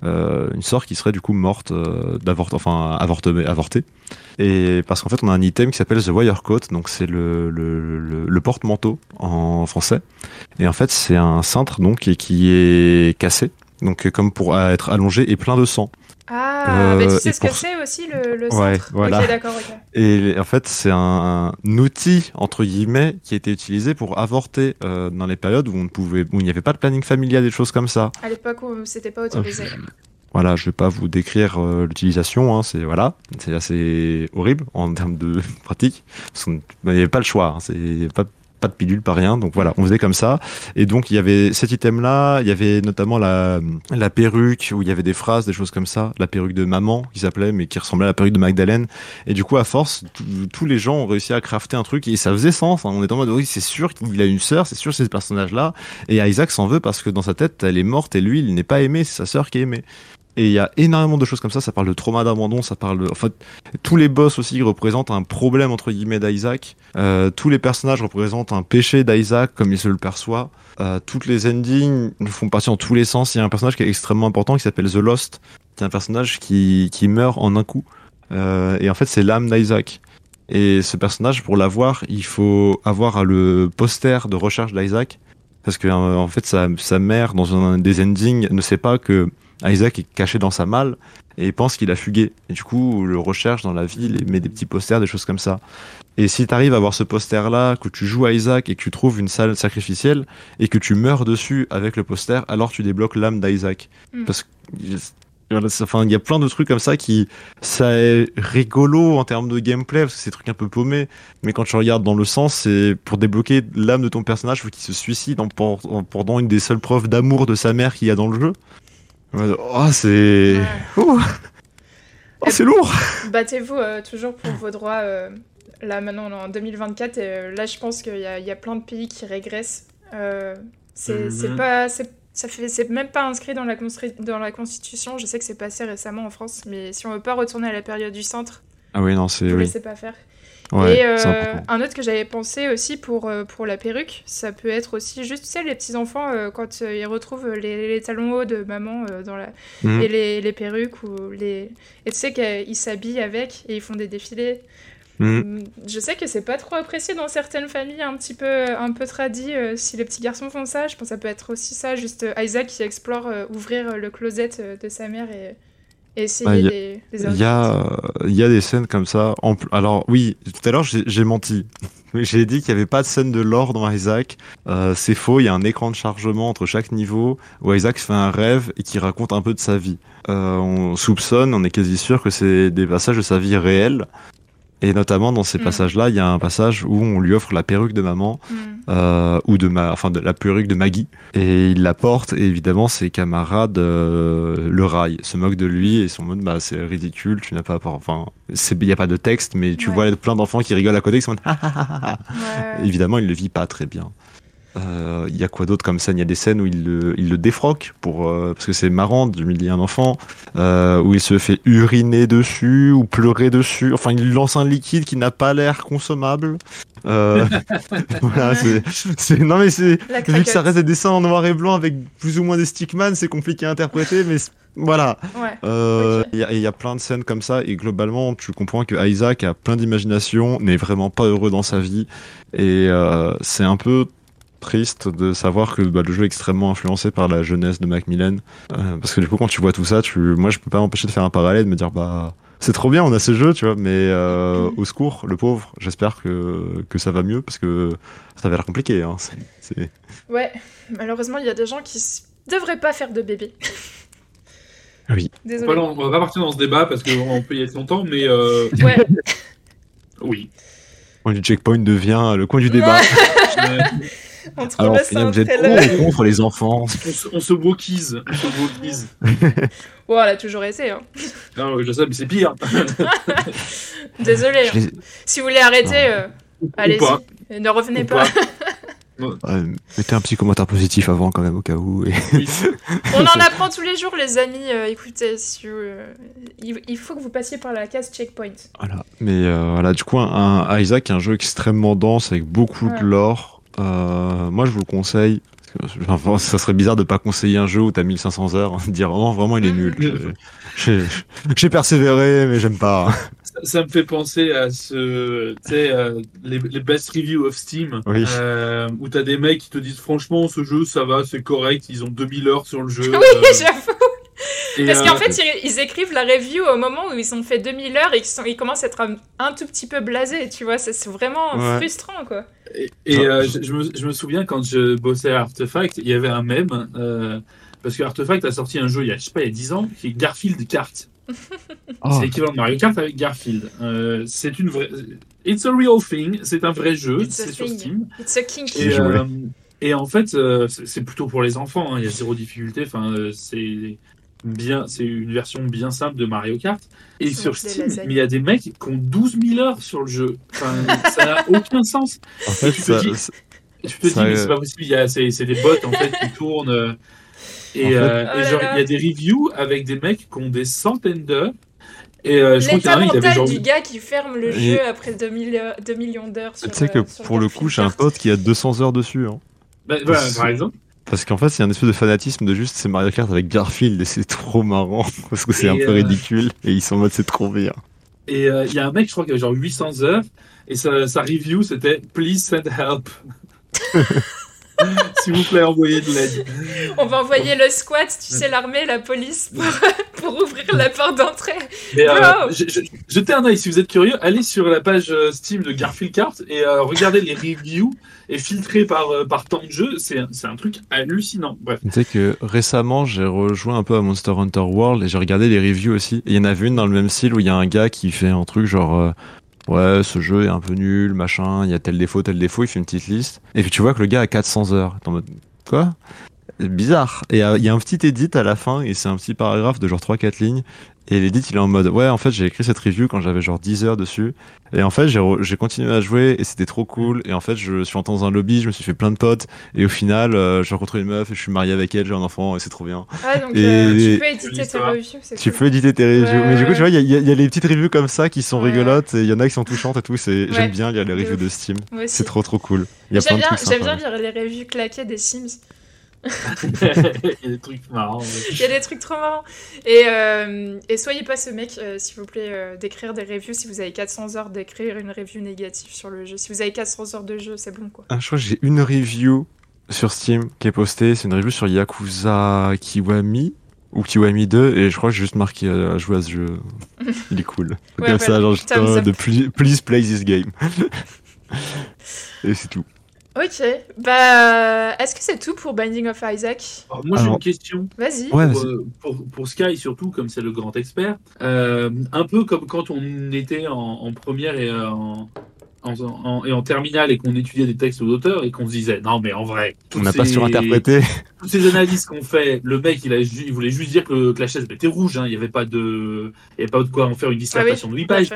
C: Une sœur qui serait du coup morte euh, d'avort, enfin avortée. Et parce qu'en fait, on a un item qui s'appelle The Wire Coat, donc c'est le, porte-manteau en français. Et en fait, c'est un cintre donc qui est cassé, donc comme pour être allongé et plein de sang.
A: Ah,
C: Euh,
A: mais tu sais ce que c'est aussi le, le
C: Ouais,
A: centre
C: voilà.
A: Ok, d'accord.
C: Et en fait, c'est un, un outil entre guillemets qui a été utilisé pour avorter euh, dans les périodes où on pouvait, où il n'y avait pas de planning familial, des choses comme ça.
A: À l'époque où c'était pas autorisé.
C: Voilà, je vais pas vous décrire euh, l'utilisation, hein, c'est voilà, c'est assez horrible en termes de pratique. Parce qu'on- bah, il n'y avait pas le choix, hein, c'est pas pas de pilule, pas rien. Donc voilà, on faisait comme ça. Et donc il y avait cet item-là, il y avait notamment la, la perruque où il y avait des phrases, des choses comme ça. La perruque de maman qui s'appelait, mais qui ressemblait à la perruque de Magdalene. Et du coup, à force, tous les gens ont réussi à crafter un truc et ça faisait sens. hein. On était en mode oui, c'est sûr qu'il a une sœur, c'est sûr c'est ce personnage-là. Et Isaac s'en veut parce que dans sa tête, elle est morte et lui, il n'est pas aimé, c'est sa sœur qui est aimée. Et il y a énormément de choses comme ça. Ça parle de trauma d'abandon, ça parle de. Tous les boss aussi représentent un problème, entre guillemets, d'Isaac. Euh, tous les personnages représentent un péché d'Isaac, comme il se le perçoit. Euh, toutes les endings font partie en tous les sens. Il y a un personnage qui est extrêmement important qui s'appelle The Lost. C'est un personnage qui, qui meurt en un coup. Euh, et en fait, c'est l'âme d'Isaac. Et ce personnage, pour l'avoir, il faut avoir le poster de recherche d'Isaac. Parce que, euh, en fait, sa, sa mère, dans un des endings, ne sait pas que Isaac est caché dans sa malle et pense qu'il a fugué. Et du coup, le recherche dans la ville et met des petits posters, des choses comme ça. Et si tu arrives à voir ce poster-là, que tu joues à Isaac et que tu trouves une salle sacrificielle et que tu meurs dessus avec le poster, alors tu débloques l'âme d'Isaac.
A: Mm.
C: Parce que enfin, il y a plein de trucs comme ça qui, ça est rigolo en termes de gameplay parce que c'est des trucs un peu paumés. Mais quand tu regardes dans le sens, c'est pour débloquer l'âme de ton personnage, faut qu'il se suicide en pendant une des seules preuves d'amour de sa mère qu'il y a dans le jeu. Oh, c'est,
A: Ouais.
C: oh, Oh, c'est lourd.
A: Battez-vous euh, toujours pour vos droits. euh, là, maintenant, on est en 2024. Et euh, là, je pense qu'il y, a- il y a plein de pays qui régressent. Euh, c'est c'est pas. c'est- Ça fait, c'est même pas inscrit dans la, constru- dans la Constitution. Je sais que c'est passé récemment en France, mais si on veut pas retourner à la période du centre,
C: Ah oui, non, c'est,
A: vous
C: oui.
A: laissez pas faire.
C: Ouais,
A: et euh, un autre que j'avais pensé aussi pour, euh, pour la perruque, ça peut être aussi juste, tu sais, les petits enfants, euh, quand ils retrouvent les, les talons hauts de maman euh, dans la...
C: Mhm.
A: et les, les perruques, ou les... et tu sais qu'ils s'habillent avec et ils font des défilés.
C: Mhm.
A: Hum, Je sais que c'est pas trop apprécié dans certaines familles un petit peu, un peu tradies. euh, si les petits garçons font ça, je pense que ça peut être aussi ça, juste Isaac qui explore ouvrir le closet de sa mère et essayer
C: Ah, y a- Il y a, euh, il y a des scènes comme ça. En Alors oui, tout à l'heure j'ai j'ai menti. J'ai dit qu'il n'y avait pas de scène de lore dans Isaac. Euh, c'est faux, il y a un écran de chargement entre chaque niveau où Isaac fait un rêve et qui raconte un peu de sa vie. Euh, on soupçonne, on est quasi sûr que c'est des passages de sa vie réelle. Et notamment dans ces
A: Mm.
C: passages-là, il y a un passage où on lui offre la perruque de maman
A: Hum.
C: euh, ou de ma, enfin de la perruque de Maggie, et il la porte et évidemment ses camarades euh, le raillent, se moquent de lui et sont en mode bah c'est ridicule, tu n'as pas, enfin il y a pas de texte, mais tu
A: Ouais.
C: vois plein d'enfants qui rigolent à côté, qui sont en mode.
A: Ouais.
C: évidemment il le vit pas très bien. Euh, Il y a quoi d'autre comme scène? Il y a des scènes où il le, il le défroque pour euh, parce que c'est marrant d'humilier un enfant, euh, où il se fait uriner dessus ou pleurer dessus. Enfin, il lui lance un liquide qui n'a pas l'air consommable. Euh, voilà, c'est, c'est- non mais c'est vu que ça reste des dessins en noir et blanc avec plus ou moins des stickman, c'est compliqué à interpréter, mais voilà.
A: Ouais.
C: Euh,
A: Ok.
C: Il y, a- il y a plein de scènes comme ça et globalement, tu comprends que Isaac a plein d'imagination, n'est vraiment pas heureux dans sa vie et euh, c'est un peu triste de savoir que bah, le jeu est extrêmement influencé par la jeunesse de Macmillan Euh, parce que du coup quand tu vois tout ça tu moi je peux pas m'empêcher de faire un parallèle de me dire bah c'est trop bien on a ces jeux tu vois mais euh, au secours le pauvre j'espère que que ça va mieux parce que ça va l'air compliqué hein.
A: Ouais, malheureusement, il y a des gens qui s- devraient pas faire de bébé.
C: Oui.
D: On va,
A: Désolé.
D: pas- on va pas partir dans ce débat parce qu'on peut y être longtemps, mais euh,
A: Ouais,
D: oui.
C: Le point du checkpoint devient le coin du débat.
D: Euh,
A: on trouve
C: Alors, finalement,
A: un
C: vous êtes pour ou contre les enfants
D: on se, on se wokise. On se wokise.
A: Oh, elle a toujours été. Hein.
D: Non, je sais, mais c'est pire.
A: Désolé.
C: Les-
A: Si vous voulez arrêter, euh, allez-y. Et Ne revenez
D: Ou
A: pas.
C: Ouais, mettez un petit commentaire positif avant quand même au cas où. et-
D: Oui.
A: On en apprend tous les jours, les amis. Euh, écoutez, si vous, euh, il, il faut que vous passiez par la case checkpoint.
C: Voilà. Mais euh, voilà, du coup, un, un Isaac, un jeu extrêmement dense avec beaucoup
A: Ouais.
C: de lore. Euh, moi, je vous le conseille. Parce que, Enfin, ça serait bizarre de pas conseiller un jeu où t'as 1500 heures, de dire oh, non, vraiment il est nul. J'ai- persévéré, mais j'aime pas.
D: Ça, ça me fait penser à ce, tu sais, euh, les, les best reviews of Steam,
C: Oui.
D: euh, où t'as des mecs qui te disent franchement ce jeu ça va, c'est correct, ils ont 2000 heures sur le jeu.
A: Oui,
D: euh,
A: j'avoue. Parce
D: euh,
A: qu'en fait, ils, ils écrivent la review au moment où ils ont fait 2000 heures et qu'ils ils commencent à être un, un tout petit peu blasés, tu vois. C'est vraiment
C: Ouais.
A: frustrant, quoi.
D: Et, et, euh, je, je me, je me souviens quand je bossais à Artefact, il y avait un mème, euh, parce que Artefact a sorti un jeu il y a, je sais pas, il y a 10 ans, qui est Garfield Kart.
C: Oh.
D: C'est l'équivalent de Mario Kart avec Garfield. Euh, c'est une vraie. It's a real thing, c'est un vrai jeu,
A: It's a
D: c'est sur
A: thing.
D: Steam.
A: It's a kinky.
C: J'ai
D: Et, euh, et en fait, euh, c'est plutôt pour les enfants, hein, il y a zéro difficulté, enfin, euh, c'est bien, c'est une version bien simple de Mario Kart. Et sur Steam, il y a des mecs qui ont 12 000 heures sur le jeu. Enfin, ça n'a aucun sens.
C: En fait,
D: tu
C: ça- ça-
D: Je te
C: Ça,
D: dis, mais c'est pas possible, il y a- c'est c'est des bots en fait qui tournent. euh, Et,
C: En fait-
D: euh, et genre, il y a des reviews avec des mecs qui ont des centaines d'heures. Et euh, je crois qu'il y a un, il avait
A: mental
D: genre.
A: du gars qui ferme le
C: Et-
A: jeu après 2, millions d'heures sur
C: Tu sais que
A: euh, sur
C: pour le coup, j'ai un pote qui a 200 heures dessus. hein.
D: Bah, voilà, par exemple.
C: Parce qu'en fait, il y a un espèce de fanatisme de juste c'est Mario Kart avec Garfield et c'est trop marrant parce que c'est un peu
D: euh,
C: ridicule et ils sont en mode c'est trop bien.
D: Et euh, il y a un mec, je crois, qui avait genre 800 heures. Et sa, sa review, c'était Please send help. S'il vous plaît, envoyez de l'aide.
A: On va envoyer le squat, tu sais, l'armée, la police, pour, pour ouvrir la porte d'entrée.
D: Mais euh,
A: Bro.
D: je- je- jetez un œil si vous êtes curieux. Allez sur la page euh, Steam de Garfield Kart et euh, regardez les reviews et filtrés par, euh, par temps de jeu. C'est un- c'est un truc hallucinant. Bref.
C: Tu sais que récemment, j'ai rejoint un peu à Monster Hunter World et j'ai regardé les reviews aussi. Il y en avait une dans le même style où il y a un gars qui fait un truc genre euh, ouais, ce jeu est un peu nul, machin, il y a tel défaut, tel défaut, il fait une petite liste. Et puis tu vois que le gars a 400 heures. T'es en mode quoi? Bizarre. Et euh, il y a un petit edit à la fin et c'est un petit paragraphe de genre 3-4 lignes. Et l'edit il est en mode ouais, en fait, j'ai écrit cette review quand j'avais genre 10 heures dessus. Et en fait, j'ai continué à jouer et c'était trop cool. Et en fait, je suis entré dans un lobby, je me suis fait plein de potes. Et au final, euh, j'ai rencontré une meuf et je suis marié avec elle, j'ai un enfant et c'est trop bien.
A: Ah, donc
C: Et-
A: euh, tu peux éditer tes reviews,
C: Tu
A: cool.
C: peux éditer tes reviews.
A: Ouais,
C: mais du coup,
A: ouais.
C: tu vois, il y, a- y y les petites reviews comme ça qui sont
A: Ouais.
C: rigolotes et il y en a qui sont touchantes et tout. J'aime bien lire les reviews de Steam. C'est trop trop cool. Il y a plein
A: J'aime bien, bien lire les reviews claquées des Sims.
D: Il y a des trucs marrants.
A: Il y a des trucs trop marrants. Et, euh, et soyez pas ce mec, euh, s'il vous plaît, euh, d'écrire des reviews si vous avez 400 heures d'écrire une review négative sur le jeu. Si vous avez 400 heures de jeu, c'est bon quoi.
C: Ah, je crois que j'ai une review sur Steam qui est postée. C'est une review sur Yakuza Kiwami ou Kiwami 2 et je crois que j'ai juste marqué à jouer à ce jeu. Il est cool.
A: Ouais,
C: Comme ça, genre juste
A: up.
C: de please, please play this game. et c'est tout.
A: Ok, bah est-ce que c'est tout pour Binding of Isaac
D: Alors, moi, j'ai une question.
A: Vas-y.
C: Ouais,
D: pour,
C: vas-y.
D: euh, pour, pour Sky surtout, comme c'est le grand expert, euh, un peu comme quand on était en, en première et euh, en, en, en- et en terminale et qu'on étudiait des textes d'auteurs et qu'on se disait non mais en vrai,
C: On n'a pas surinterprété.
D: toutes ces analyses qu'on fait, le mec il, a ju- il voulait juste dire que, la chaise était rouge, hein, il n'y avait pas de, il y avait pas de quoi en faire une
A: Ah oui,
D: dissertation de 8
A: la
D: pages.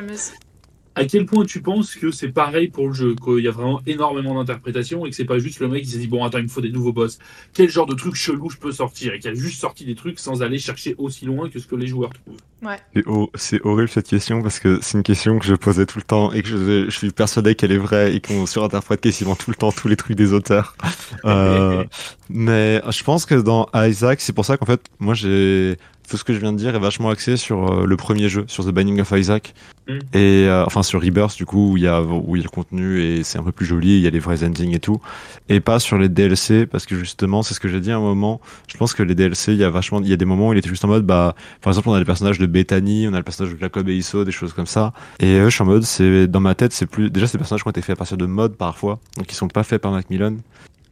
D: À quel point tu penses que c'est pareil pour le jeu, qu'il y a vraiment énormément d'interprétations et que c'est pas juste le mec qui s'est dit bon attends il me faut des nouveaux boss, quel genre de truc chelou je peux sortir et qui a juste sorti des trucs sans aller chercher aussi loin que ce que les joueurs trouvent.
C: C'est ho- C'est horrible cette question parce que c'est une question que je posais tout le temps et que je, je suis persuadé qu'elle est vraie et qu'on surinterprète quasiment tout le temps tous les trucs des auteurs. Euh, mais je pense que dans Isaac, c'est pour ça qu'en fait, moi j'ai tout ce que je viens de dire est vachement axé sur euh, le premier jeu, sur The Binding of Isaac
D: Mm.
C: et euh, enfin sur Rebirth du coup où il y a où il y a le contenu et c'est un peu plus joli, il y a les vrais endings et tout et pas sur les DLC parce que justement c'est ce que j'ai dit à un moment. Je pense que les DLC, il y a vachement, il y a des moments où il était juste en mode bah par exemple, on a les personnages de Bethany, on a le personnage de Jacob et Isso, des choses comme ça. Et eux, je suis en mode, c'est dans ma tête, c'est plus déjà ces personnages qui ont été faits à partir de mods parfois, donc ils sont pas faits par Macmillan.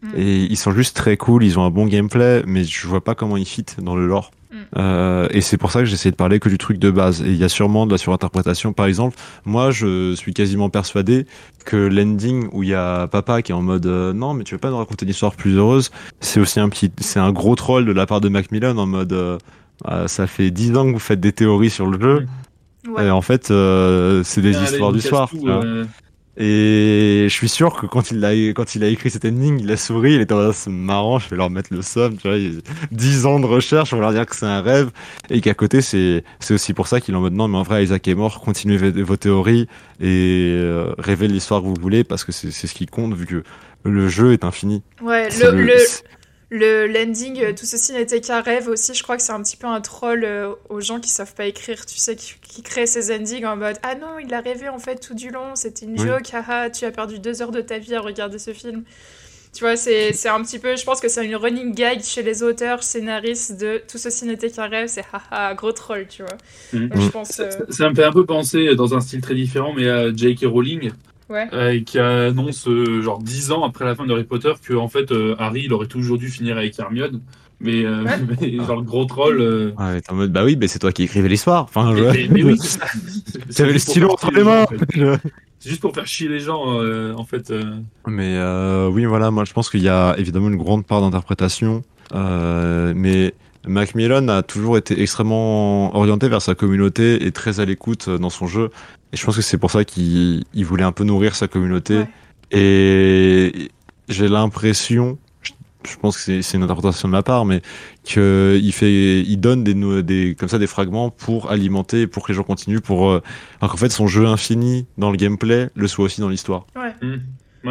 A: Mm.
C: Et ils sont juste très cool, ils ont un bon gameplay, mais je vois pas comment ils fit dans le lore.
A: Mm.
C: Euh, et c'est pour ça que j'essaie de parler que du truc de base. Et il y a sûrement de la surinterprétation. Par exemple, moi, je suis quasiment persuadé que l'ending où il y a papa qui est en mode euh, non, mais tu veux pas nous raconter une histoire plus heureuse, c'est aussi un petit, c'est un gros troll de la part de Macmillan en mode euh, ah, ça fait 10 ans que vous faites des théories sur le jeu.
A: Ouais.
C: Et en fait, euh, c'est des
D: Allez,
C: histoires du soir.
D: tout,
C: tu vois.
D: euh,
C: Et je suis sûr que quand il a, quand il a écrit cet ending, il a souri, il était en c'est marrant, je vais leur mettre le somme, tu vois, il- 10 ans de recherche, on va leur dire que c'est un rêve, et qu'à côté, c'est, c'est aussi pour ça qu'il est en mode, non, mais en vrai, Isaac est mort, continuez vos, théories, et euh, rêvez l'histoire que vous voulez, parce que c'est, c'est ce qui compte, vu que le jeu est infini.
A: Ouais,
C: C'est
A: le, le,
C: c'est-
A: le landing, euh, tout ceci n'était qu'un rêve aussi. Je crois que c'est un petit peu un troll euh, aux gens qui savent pas écrire, tu sais, qui, qui créent ces endings en mode Ah non, il a rêvé en fait tout du long, c'était une
C: Oui.
A: joke, haha, tu as perdu deux heures de ta vie à regarder ce film. Tu vois, c'est c'est un petit peu, je pense que c'est une running gag chez les auteurs, scénaristes de tout ceci n'était qu'un rêve, c'est haha, gros troll, tu vois.
D: Mhm.
A: Donc, je pense.
D: Ça,
A: euh,
D: ça- ça me fait un peu penser, dans un style très différent, mais à J.K. Rowling,
A: ouais.
D: euh, qui annonce, euh, genre 10 ans après la fin de Harry Potter, que en fait, euh, Harry, il aurait toujours dû finir avec Hermione. Mais, euh,
A: Ouais.
D: mais genre, le gros troll. euh,
C: Ouais, t'es en mode, bah oui, mais c'est toi qui écrivais l'histoire. Enfin, je...
D: mais- mais oui,
C: T'avais le stylo entre les mains.
D: en fait. C'est juste pour faire chier les gens, euh, en fait. euh.
C: Mais euh, oui, voilà, moi je pense qu'il y a évidemment une grande part d'interprétation, euh, mais Macmillan a toujours été extrêmement orienté vers sa communauté et très à l'écoute euh, dans son jeu. Et je pense que c'est pour ça qu'il il voulait un peu nourrir sa communauté.
A: Ouais.
C: Et j'ai l'impression, je- pense que c'est- une interprétation de ma part, mais que il fait, il donne des, des comme ça des fragments pour alimenter, pour que les gens continuent, pour euh, alors qu'en fait son jeu infini dans le gameplay le soit aussi dans l'histoire.
D: Ouais,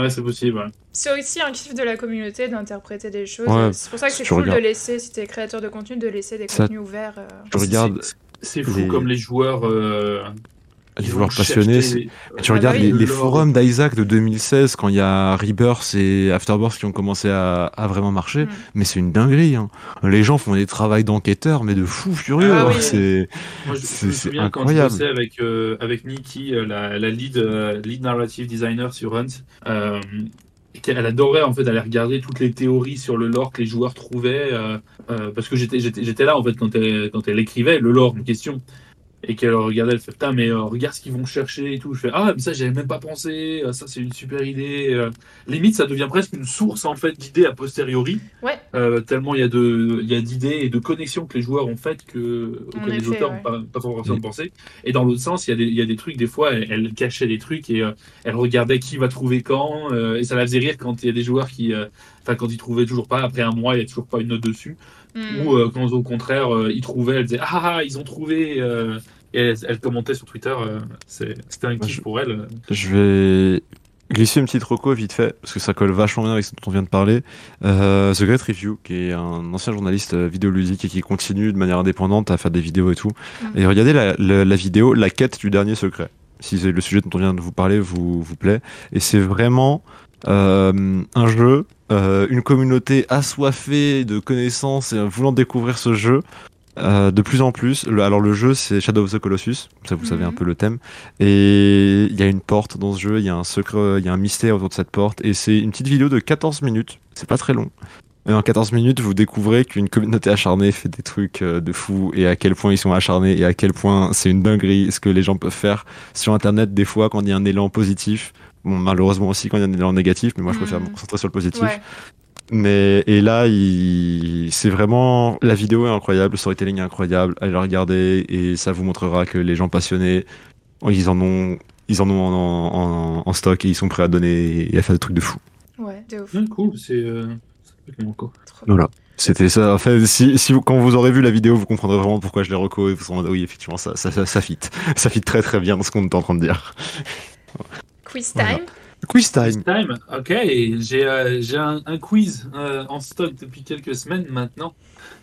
D: c'est possible. ouais.
A: C'est aussi un kiff de la communauté d'interpréter des choses.
C: Ouais,
A: c'est pour ça que c'est cool
C: regardes-
A: de laisser, si t'es créateur de contenu, de laisser des
C: Ça-
A: contenus ouverts. euh.
C: Tu regardes
D: C'est- C'est fou
C: les-
D: comme les joueurs. euh,
C: les
D: ils
C: joueurs passionnés.
D: chercher-
C: Tu
A: Ah
C: regardes
A: bah oui.
C: les, forums d'Isaac de 2016 quand il y a Rebirth et Afterbirth qui ont commencé à, à vraiment marcher,
A: Mm.
C: mais c'est une dinguerie. Hein. Les gens font des travails d'enquêteurs, mais de fous furieux.
A: Ah
C: hein.
A: oui.
C: C'est
D: je, souviens quand je
C: incroyable.
D: avec, euh, avec Nikki, euh, la, la lead, euh, lead narrative designer sur Hunt, euh, et qu'elle adorait en fait aller regarder toutes les théories sur le lore que les joueurs trouvaient, euh, euh, parce que j'étais là en fait quand elle, quand elle écrivait le lore en question. Et qu'elle regardait, elle fait putain, mais euh, regarde ce qu'ils vont chercher et tout. Je fais ah, mais ça, j'avais même pas pensé, euh, ça, c'est une super idée. euh. Limite, ça devient presque une source en fait d'idées a posteriori.
A: Ouais.
D: Euh, tellement il y a de, il y a d'idées et de connexions que les joueurs ont faites que, auxquelles les auteurs
A: ouais.
D: n'ont pas, pas forcément
C: Mm.
D: pensé. Et dans l'autre sens, il y, a des, il y a des trucs, des fois, elle, elle cachait des trucs et euh, elle regardait qui va trouver quand. euh, et ça la faisait rire quand il y a des joueurs qui, euh, enfin, quand ils trouvaient toujours pas, après un mois, il y a toujours pas une note dessus.
A: Mm.
D: Ou euh, quand au contraire, euh, ils trouvaient, elle disait ah, ah, ils ont trouvé. euh, et elle, elle commentait sur Twitter. euh, C'était un kiff pour elle. euh.
C: Je vais glisser une petite reco vite fait, parce que ça colle vachement bien avec ce dont on vient de parler. Euh, The Great Review, qui est un ancien journaliste vidéoludique et qui continue de manière indépendante à faire des vidéos et tout.
A: Mhm.
C: Et regardez la, la- la vidéo La quête du dernier secret. Si le sujet dont on vient de vous parler vous, vous plaît. Et c'est vraiment euh, un jeu, euh, une communauté assoiffée de connaissances et voulant découvrir ce jeu. euh, de plus en plus, Le- alors le jeu c'est Shadow of the Colossus, ça vous savez
A: Mhm.
C: un peu le thème, et il y a une porte dans ce jeu, il y a un secret, il y a un mystère autour de cette porte, et c'est une petite vidéo de 14 minutes, c'est pas très long. Et en 14 minutes, vous découvrez qu'une communauté acharnée fait des trucs de fou, et à quel point ils sont acharnés, et à quel point c'est une dinguerie ce que les gens peuvent faire sur Internet des fois quand il y a un élan positif. Bon, malheureusement aussi quand il y a un élan négatif, mais moi je préfère
A: Mhm.
C: me concentrer sur le positif.
A: Ouais.
C: Mais et là, il... c'est vraiment la vidéo est incroyable, le storytelling est incroyable. Allez la regarder et ça vous montrera que les gens passionnés, ils en ont, ils en ont en, en- en stock et ils sont prêts à donner et à faire des trucs de fou.
A: Ouais, de ouf.
D: Ouais, cool, c'est. Euh...
C: Voilà. C'était ça. En fait, si, si vous, quand vous aurez vu la vidéo, vous comprendrez vraiment pourquoi je l'ai reco et vous serez en oui, effectivement, ça, ça, ça, ça fit. Ça fit très très bien dans ce qu'on est en train de dire.
A: Quiz
C: Voilà.
A: time.
C: Quiz time.
D: Ok, j'ai euh, j'ai un, un quiz euh, en stock depuis quelques semaines maintenant.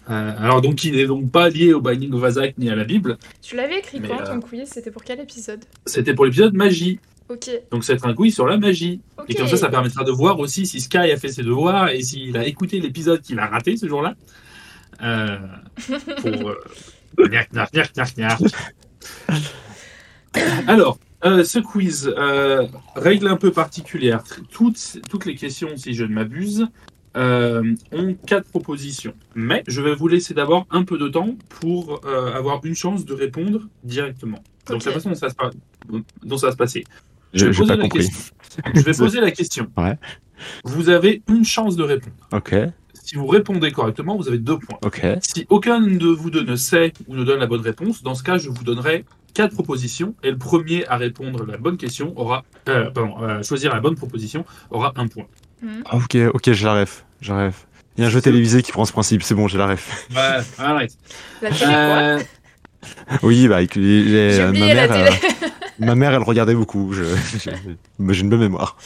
D: Euh, alors donc il n'est donc pas lié au Binding of Isaac ni à la Bible.
A: Tu l'avais écrit quand
D: euh,
A: ton quiz? C'était pour quel épisode?
D: C'était pour l'épisode magie.
A: Ok.
D: Donc être un quiz sur la magie.
A: Ok.
D: Et comme ça, ça permettra de voir aussi si Sky a fait ses devoirs et s'il a écouté l'épisode qu'il a raté ce jour-là. Euh, pour. euh. Alors, euh, ce quiz, euh, règle un peu particulière. Toutes, toutes les questions, si je ne m'abuse, euh, ont quatre propositions. Mais je vais vous laisser d'abord un peu de temps pour euh, avoir une chance de répondre directement. Donc, la façon dont ça, se pa- dont ça va se passer.
C: Je
D: vais poser
C: pas
D: la
C: compris.
D: question. Je vais poser la question.
C: Ouais.
D: Vous avez une chance de répondre.
C: Ok.
D: Si vous répondez correctement, vous avez deux points. Si aucun de vous deux ne sait ou ne donne la bonne réponse, dans ce cas, je vous donnerai quatre propositions et le premier à répondre la bonne question aura, euh, pardon, à choisir la bonne proposition aura un point.
A: Mhm.
C: Ah, Ok. Ok. Je la ref. Je la ref. Il y a un jeu télévisé qui prend ce principe. C'est bon. J'ai la ref.
D: Ouais, arrête.
A: La télé, quoi
D: Euh,
C: Oui. Bah. écoute, j'ai-
A: J'ai
C: ma
A: la
C: mère.
A: télé.
C: euh, ma mère, elle regardait beaucoup. Je- J'ai j'ai une bonne mémoire.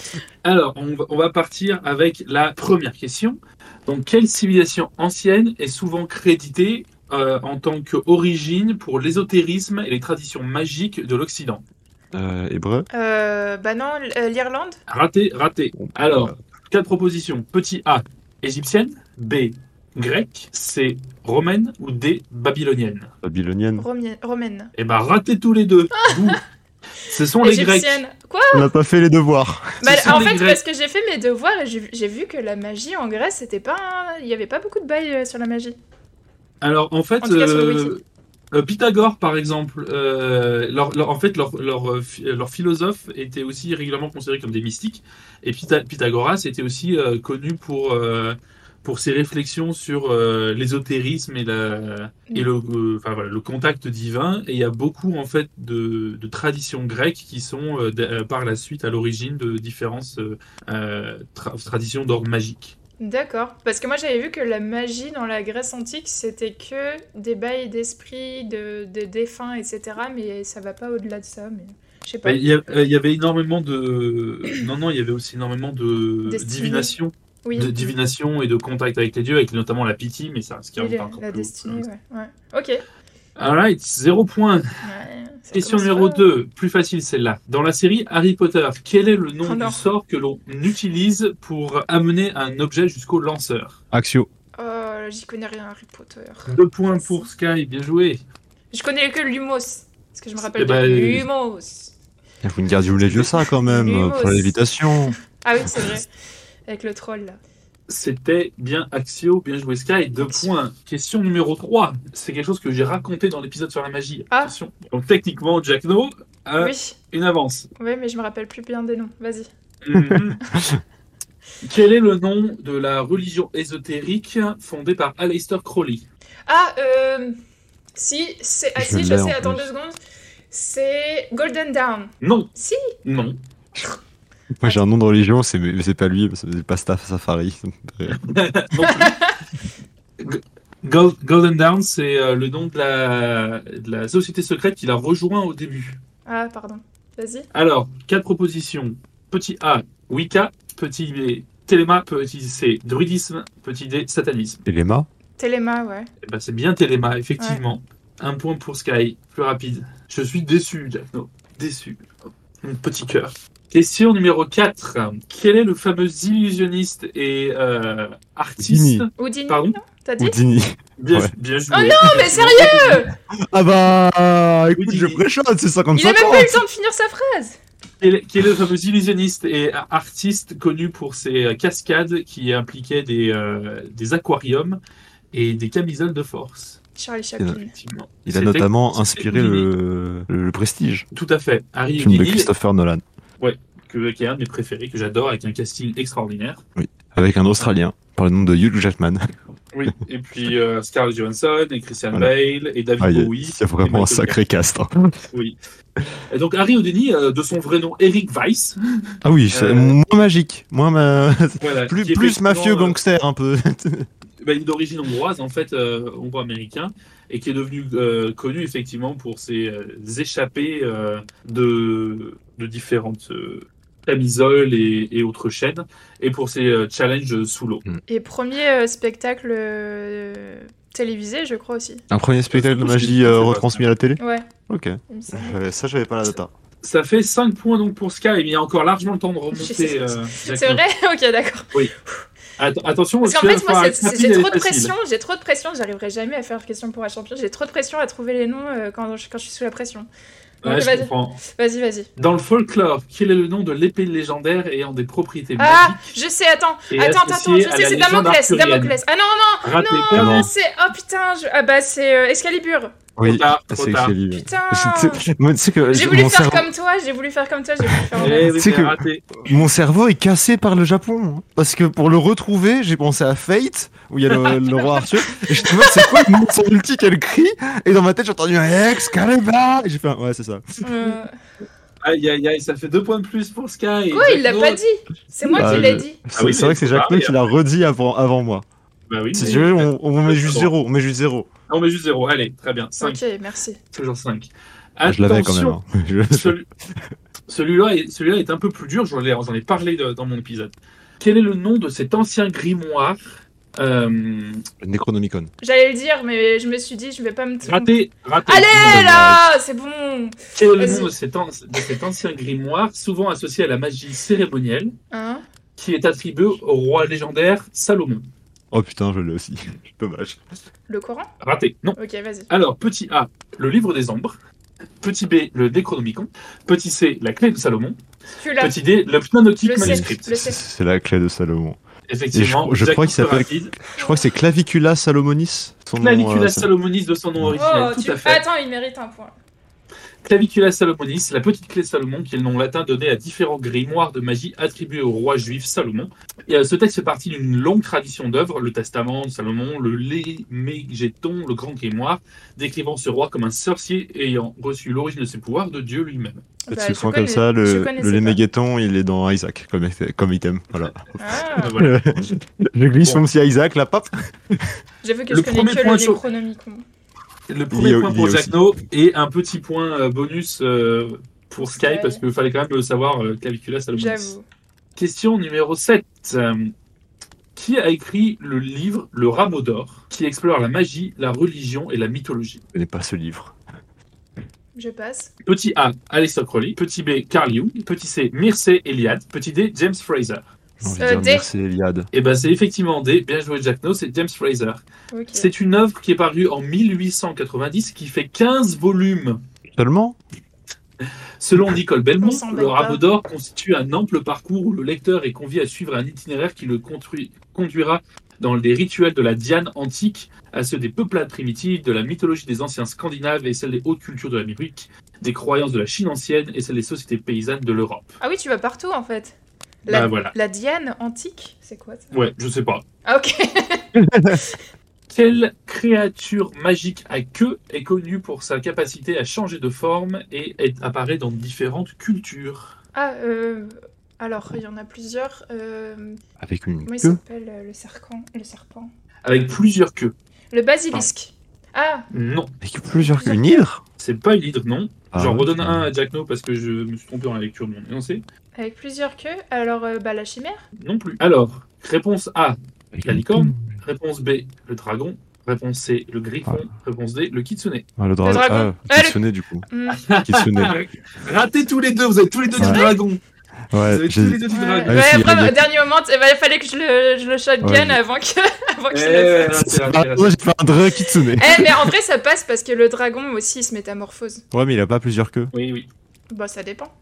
D: alors, on va, on va partir avec la première question. Donc, quelle civilisation ancienne est souvent créditée euh, en tant qu'origine pour l'ésotérisme et les traditions magiques de l'Occident
C: Euh, hébreu?
A: Euh, bah non, l'Irlande
D: Raté, raté. Alors, quatre propositions. Petit A, égyptienne. B, grecque. C, romaine. Ou D, babylonienne.
C: Babylonienne.
A: Romie- Romaine.
D: Eh ben, raté tous les deux. Bouh. Ce sont les Grecs.
A: Quoi?
C: On n'a pas fait les devoirs.
A: Bah,
D: sont
A: En
D: les
A: fait,
D: Grecs.
A: parce que j'ai fait mes devoirs et j'ai j'ai vu que la magie en Grèce, c'était pas. un- Il y avait pas beaucoup de bails euh, sur la magie.
D: Alors, en fait,
A: En cas,
D: euh, euh, Pythagore, par exemple, euh, leur, leur- en fait, leur, leur, leur philosophe était aussi régulièrement considéré comme des mystiques. Et Pytha- Pythagoras était aussi connu pour, pour ses réflexions sur euh, l'ésotérisme et, la, et le, euh, enfin, voilà, le contact divin. Et il y a beaucoup, en fait, de, de traditions grecques qui sont euh, par la suite à l'origine de différentes tra- traditions d'ordre magique.
A: D'accord. Parce que moi j'avais vu que la magie dans la Grèce antique c'était que des bails d'esprit, de, de défunts, etc. Mais ça va pas au-delà de ça. Mais je sais pas.
D: Il y, a- euh, il y avait énormément de. Non, non, il y avait aussi énormément de divination,
A: oui.
D: de divination et de contact avec les dieux, avec notamment la pitié, mais ça, ce qui
A: la,
D: encore
A: la
D: plus
A: destinée, ouais. ouais. Ok. Ouais,
D: Alright, zéro point.
A: ça
D: Question numéro
A: fort.
D: 2, plus facile celle-là. Dans la série Harry Potter, quel est le nom
A: Oh non.
D: du sort que l'on utilise pour amener un objet jusqu'au lanceur?
C: Axio.
A: Oh, j'y connais rien Harry Potter.
D: Deux points pour Sky, bien joué.
A: Je connais que Lumos. Parce que je me rappelle
D: Eh ben,
A: de
D: euh,
A: Lumos.
C: Vous ne gardiez les vieux ça quand même,
A: Lumos.
C: pour l'évitation.
A: Ah oui, c'est vrai. Avec le troll là.
D: C'était bien Axio, bien joué Sky, deux points. Question numéro 3, c'est quelque chose que j'ai raconté dans l'épisode sur la magie.
A: Ah.
D: Attention. Donc techniquement, Jack No a
A: Oui.
D: une avance.
A: Oui, mais je me rappelle plus bien des noms. Vas-y.
D: Mhm. Quel est le nom de la religion ésotérique fondée par Aleister Crowley?
A: Ah, euh. Si, c'est. Ah,
C: Je
A: si, je sais,
C: en
A: attends
C: plus.
A: deux secondes. C'est Golden Dawn.
D: Non.
A: Si.
D: Non.
C: Moi j'ai un nom de religion, c'est mais c'est pas lui, c'est pas Staff Safari.
D: Gold- Golden Dawn, c'est euh, le nom de la, de la société secrète qu'il a rejoint au début.
A: Ah, pardon. Vas-y.
D: Alors, quatre propositions. Petit A, Wicca. Petit B, Téléma. Petit C, druidisme. Petit D, satanisme.
C: Et Lema
A: Téléma, ouais.
D: Eh ben, c'est bien Téléma, effectivement. Un point pour Sky, plus rapide. Je suis déçu, Jack. No. Déçu. Un petit cœur. Question numéro 4. Quel est le fameux illusionniste et euh, artiste
C: Houdini.
D: Pardon
A: non T'as dit
C: Houdini.
D: bien,
C: Ouais.
D: bien joué.
A: Oh non, mais sérieux
C: Ah bah écoute,
D: Houdini.
C: je préchote, c'est
A: Il a
C: 55
A: même
C: ans.
A: pas eu le temps de finir sa phrase
D: Quel est, quel est le fameux illusionniste et artiste connu pour ses euh, cascades qui impliquaient des, euh, des aquariums et des camisoles de force?
A: Charlie Chaplin.
C: Il a notamment inspiré le, Prestige,
D: Tout à fait. Harry
C: film de Christopher Nolan,
D: que- qui est un de mes préférés, que j'adore, avec un casting extraordinaire.
C: avec un Australien par le nom de Hugh Jackman.
D: Oui, et puis euh, Scarlett Johansson, et Christian
C: Voilà.
D: Bale, et David
C: Ah,
D: Bowie.
C: c'est vraiment un sacré cast. hein.
D: Oui. Et donc Harry Houdini, euh, de son vrai nom Eric Weiss,
C: Ah oui, c'est
D: Euh,
C: moins magique, moins ma...
D: voilà,
C: plus, mafieux gangster un peu.
D: bah, il est d'origine hongroise, en fait, hongrois-américain, et qui est devenu euh, connu effectivement pour ses euh, échappées euh, de, de différentes euh, camisoles et, et autres chaînes, et pour ses euh, challenges sous l'eau.
A: Et premier euh, spectacle euh, télévisé, je crois aussi.
C: Un premier spectacle de magie euh, retransmis à la télé?
A: Ouais,
C: Ok. Ça, j'avais pas la data.
D: Ça fait 5 points donc pour Sky, mais il y a encore largement le temps de remonter. euh,
A: C'est vrai? Ok, d'accord.
D: Att- attention,
A: Parce qu'en fait, moi, j'ai trop de pression, j'ai trop de pression, j'arriverai jamais à faire question pour un champion, j'ai trop de pression à trouver les noms euh, quand, je, quand je suis sous la pression.
D: Ouais,
A: vas-y. Vas-y, vas-y.
D: Dans le folklore, quel est le nom de l'épée légendaire ayant des propriétés
A: Ah,
D: magiques
A: je sais, attends, attends, attends, je sais, c'est Damoclès, Damoclès. Ah non,
D: Raté,
A: non, non, c'est, oh putain, je- ah bah c'est euh, Excalibur.
C: Oui,
D: Trop tard, trop
C: c'est.
A: Putain. J'ai voulu
C: mon,
A: faire
C: cerveau,
A: comme toi, j'ai voulu faire comme toi, j'ai voulu faire.
D: Eh oui,
C: que-
D: raté.
C: mon cerveau est cassé par le Japon. Parce que pour le retrouver, j'ai pensé à Fate, où il y a le, le roi Arthur. Et je me demande, c'est quoi de son ulti qu'elle crie? Et dans ma tête, j'ai entendu un Excalibur Et j'ai fait, un- ouais, c'est ça.
A: Euh,
D: Aïe, aïe, aïe, ça fait deux points de plus pour Sky.
A: Quoi, il l'a pas dit? C'est moi
C: Ah,
A: qui l'ai
C: je-
A: dit.
C: C'est
D: oui,
C: c'est vrai que c'est Neu qui l'a redit avant, avant moi.
D: Bah oui.
C: Si
D: mais-
C: tu veux, on, on met juste zéro. On met juste zéro.
D: On met juste zéro. Allez, très bien. 5.
A: Ok, merci.
D: Toujours 5.
C: Je l'avais quand même. hein. Je-
D: Celui- Celui-là est, celui est un peu plus dur, j'en ai, j'en ai parlé de- dans mon épisode. Quel est le nom de cet ancien grimoire euh,
C: Le Necronomicon.
A: J'allais le dire, mais je me suis dit, je vais pas me tromper.
D: Raté, raté.
A: Allez là, c'est bon.
D: Quel est le nom de cet, an- de cet ancien grimoire, souvent associé à la magie cérémonielle,
A: Hein?
D: qui est attribué au roi légendaire Salomon?
C: Oh putain, je l'ai aussi. Dommage.
A: Le Coran
D: Raté, non.
A: Ok, vas-y.
D: Alors, petit A, le livre des ombres. Petit B, le Necronomicon. Petit C, la clé de Salomon.
A: Tu l'as.
D: Petit D, le
A: sais.
D: Manuscript.
C: C'est la clé de Salomon.
D: Effectivement,
C: Et je- crois qu'il s'appelle-. Je crois que c'est Clavicula Salomonis. Son nom,
D: Clavicula
C: euh, c'est-
D: Salomonis de son nom original,
A: Oh,
D: tout
A: tu...
D: à fait.
A: Attends, il mérite un point.
D: Clavicula Salomonis, la petite clé Salomon, qui est le nom latin donné à différents grimoires de magie attribués au roi juif Salomon. Et euh, ce texte fait partie d'une longue tradition d'œuvres, le Testament de Salomon, le Lémégéton, le grand grimoire, décrivant ce roi comme un sorcier ayant reçu l'origine de ses pouvoirs de Dieu lui-même.
C: Bah, tu
A: je
C: comme ça, le, le
A: pas.
C: Léméguéton, il est dans Isaac comme, comme item. Voilà.
A: Ah,
D: voilà.
C: Je glisse
D: Bon.
C: petit Isaac, là, pop.
A: J'avoue que
D: Le
A: je connais
D: premier
A: que
D: point
A: le Necronomicon.
D: Le premier
C: a-
D: point pour
C: a aussi.
D: Jack No et un petit point euh, bonus euh, pour Sky
A: Sky.
D: parce qu'il fallait quand même le savoir, euh, Clavicula Salomonis.
A: J'avoue.
D: Question numéro 7. Euh, qui a écrit le livre Le Rameau d'Or, qui explore la magie, la religion et la mythologie?
C: Je connais pas ce livre.
A: Je passe.
D: Petit A, Aleister Crowley. Petit B, Carl Jung. Petit C, Mircea Eliade. Petit D, James Fraser.
A: Euh,
C: dire
A: D.
C: merci Eliade.
D: Et ben c'est effectivement D, bien joué Jack No, c'est James Fraser. C'est une œuvre qui est parue en 1890, qui fait 15 volumes.
C: Seulement?
D: Selon Nicole
A: On
D: Belmont, le rameau d'or constitue un ample parcours où le lecteur est convié à suivre un itinéraire qui le conduira dans les rituels de la Diane antique, à ceux des peuplades primitives, de la mythologie des anciens scandinaves et celle des hautes cultures de l'Amérique, des croyances de la Chine ancienne et celle des sociétés paysannes de l'Europe.
A: Ah oui, tu vas partout en fait. La,
D: Bah voilà.
A: la Diane antique, c'est quoi ça?
D: Ouais, je sais pas.
A: Ah ok.
D: Quelle créature magique à queue est connue pour sa capacité à changer de forme et est- apparaît dans différentes cultures?
A: Ah, euh, alors il y en a plusieurs. Euh,
C: Avec une
A: comment il
C: queue?
A: s'appelle euh, le serpent Le serpent?
D: Avec plusieurs queues.
A: Le basilisque. Ah,
D: Non,
C: Avec plusieurs queues. Une hydre?
D: C'est pas une hydre, non.
C: Ah
D: J'en redonne un à Jack No parce que je me suis trompé dans la lecture de mon énoncé.
A: avec plusieurs queues. Alors, euh, bah la chimère?
D: Non plus. Alors, réponse A,
C: Avec
D: la licorne. Réponse B, le dragon. Réponse C, le griffon. Réponse D, le kitsune.
C: Ah, le dragon.
A: dragon.
C: Ah,
A: Ah, le-
C: Kitsune, du coup.
A: Hmm.
C: Kitsune.
D: Ratez tous les deux, vous avez tous les deux du dragon.
C: Ouais,
D: tous les deux du
A: Ouais,
D: dragon.
C: Ah,
A: ouais, après,
C: il y a-
A: au dernier moment, bah, il fallait que je le, je le shotgun
C: Ouais.
A: avant que, avant que je
D: Eh,
A: le fasse.
C: Ah, moi j'ai fait un dragon Kitsune.
A: Eh, mais en vrai, ça passe parce que le dragon aussi il se métamorphose.
C: Ouais, mais il a pas plusieurs queues.
D: Oui, oui.
A: Bah, ça dépend.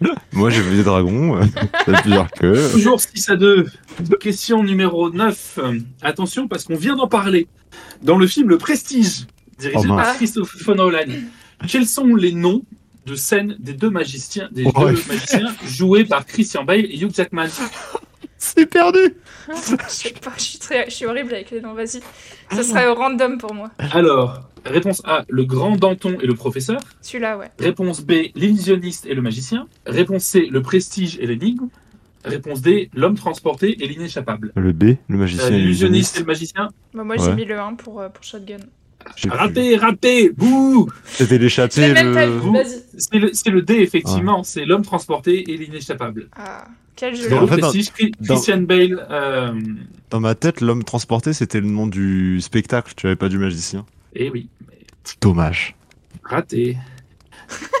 C: Moi j'ai vu des dragons, euh, il a plusieurs queues.
D: Toujours 6 à 2. Question numéro 9. Euh, Attention, parce qu'on vient d'en parler. Dans le film Le Prestige, dirigé
C: Oh,
D: par Christopher Nolan, quels sont les noms de scène des deux magiciens, des deux magiciens joués par Christian Bale et Hugh Jackman
C: C'est perdu
A: Je sais pas, je suis, très, je suis horrible avec les noms, vas-y. Ce serait au random pour moi.
D: Alors, réponse A, le grand Danton et le professeur.
A: Celui-là, ouais.
D: Réponse B, l'illusionniste et le magicien. Réponse C, le prestige et l'énigme. Réponse D, l'homme transporté et l'inéchappable.
C: Le B, le magicien
D: Euh,
C: et
D: L'illusionniste et le magicien
A: Bah, moi, j'ai
C: Ouais.
A: mis le 1 pour, euh, pour shotgun.
D: Raté, raté, bouh
C: C'était l'échappé, le...
D: C'est le, le D, effectivement. C'est l'homme transporté et l'inéchappable.
A: Ah, quel jeu.
D: Dans
C: En fait, dans-
D: Christian Bale. euh,
C: Dans ma tête, l'homme transporté, c'était le nom du spectacle, tu avais pas du magicien.
D: Eh oui,
C: Dommage.
D: raté.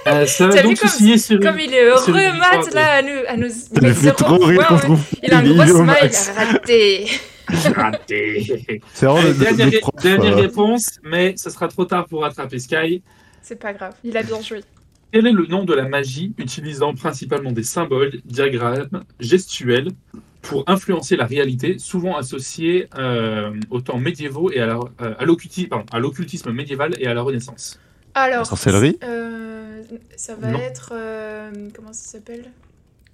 D: Euh, ça va donc
A: comme-
D: signer sur une-
A: Comme il est heureux, Matt, là, à nous, à nous mettre zéro
C: trop rire
A: ouais. Il a un gros smile, raté.
D: Raté.
C: C'est vraiment
D: Allez,
C: le, le
D: dernière
C: prof,
D: dernière
C: euh,
D: réponse, mais ça sera trop tard pour rattraper Sky.
A: C'est pas grave, il a bien joué.
D: Quel est le nom de la magie utilisant principalement des symboles, diagrammes, gestuels pour influencer la réalité, souvent associés euh, aux temps médiévaux et à euh, à l'occultisme médiéval et à la Renaissance?
A: Alors,
C: La sorcellerie?
A: euh, ça va
D: Non.
A: être. euh, comment ça s'appelle?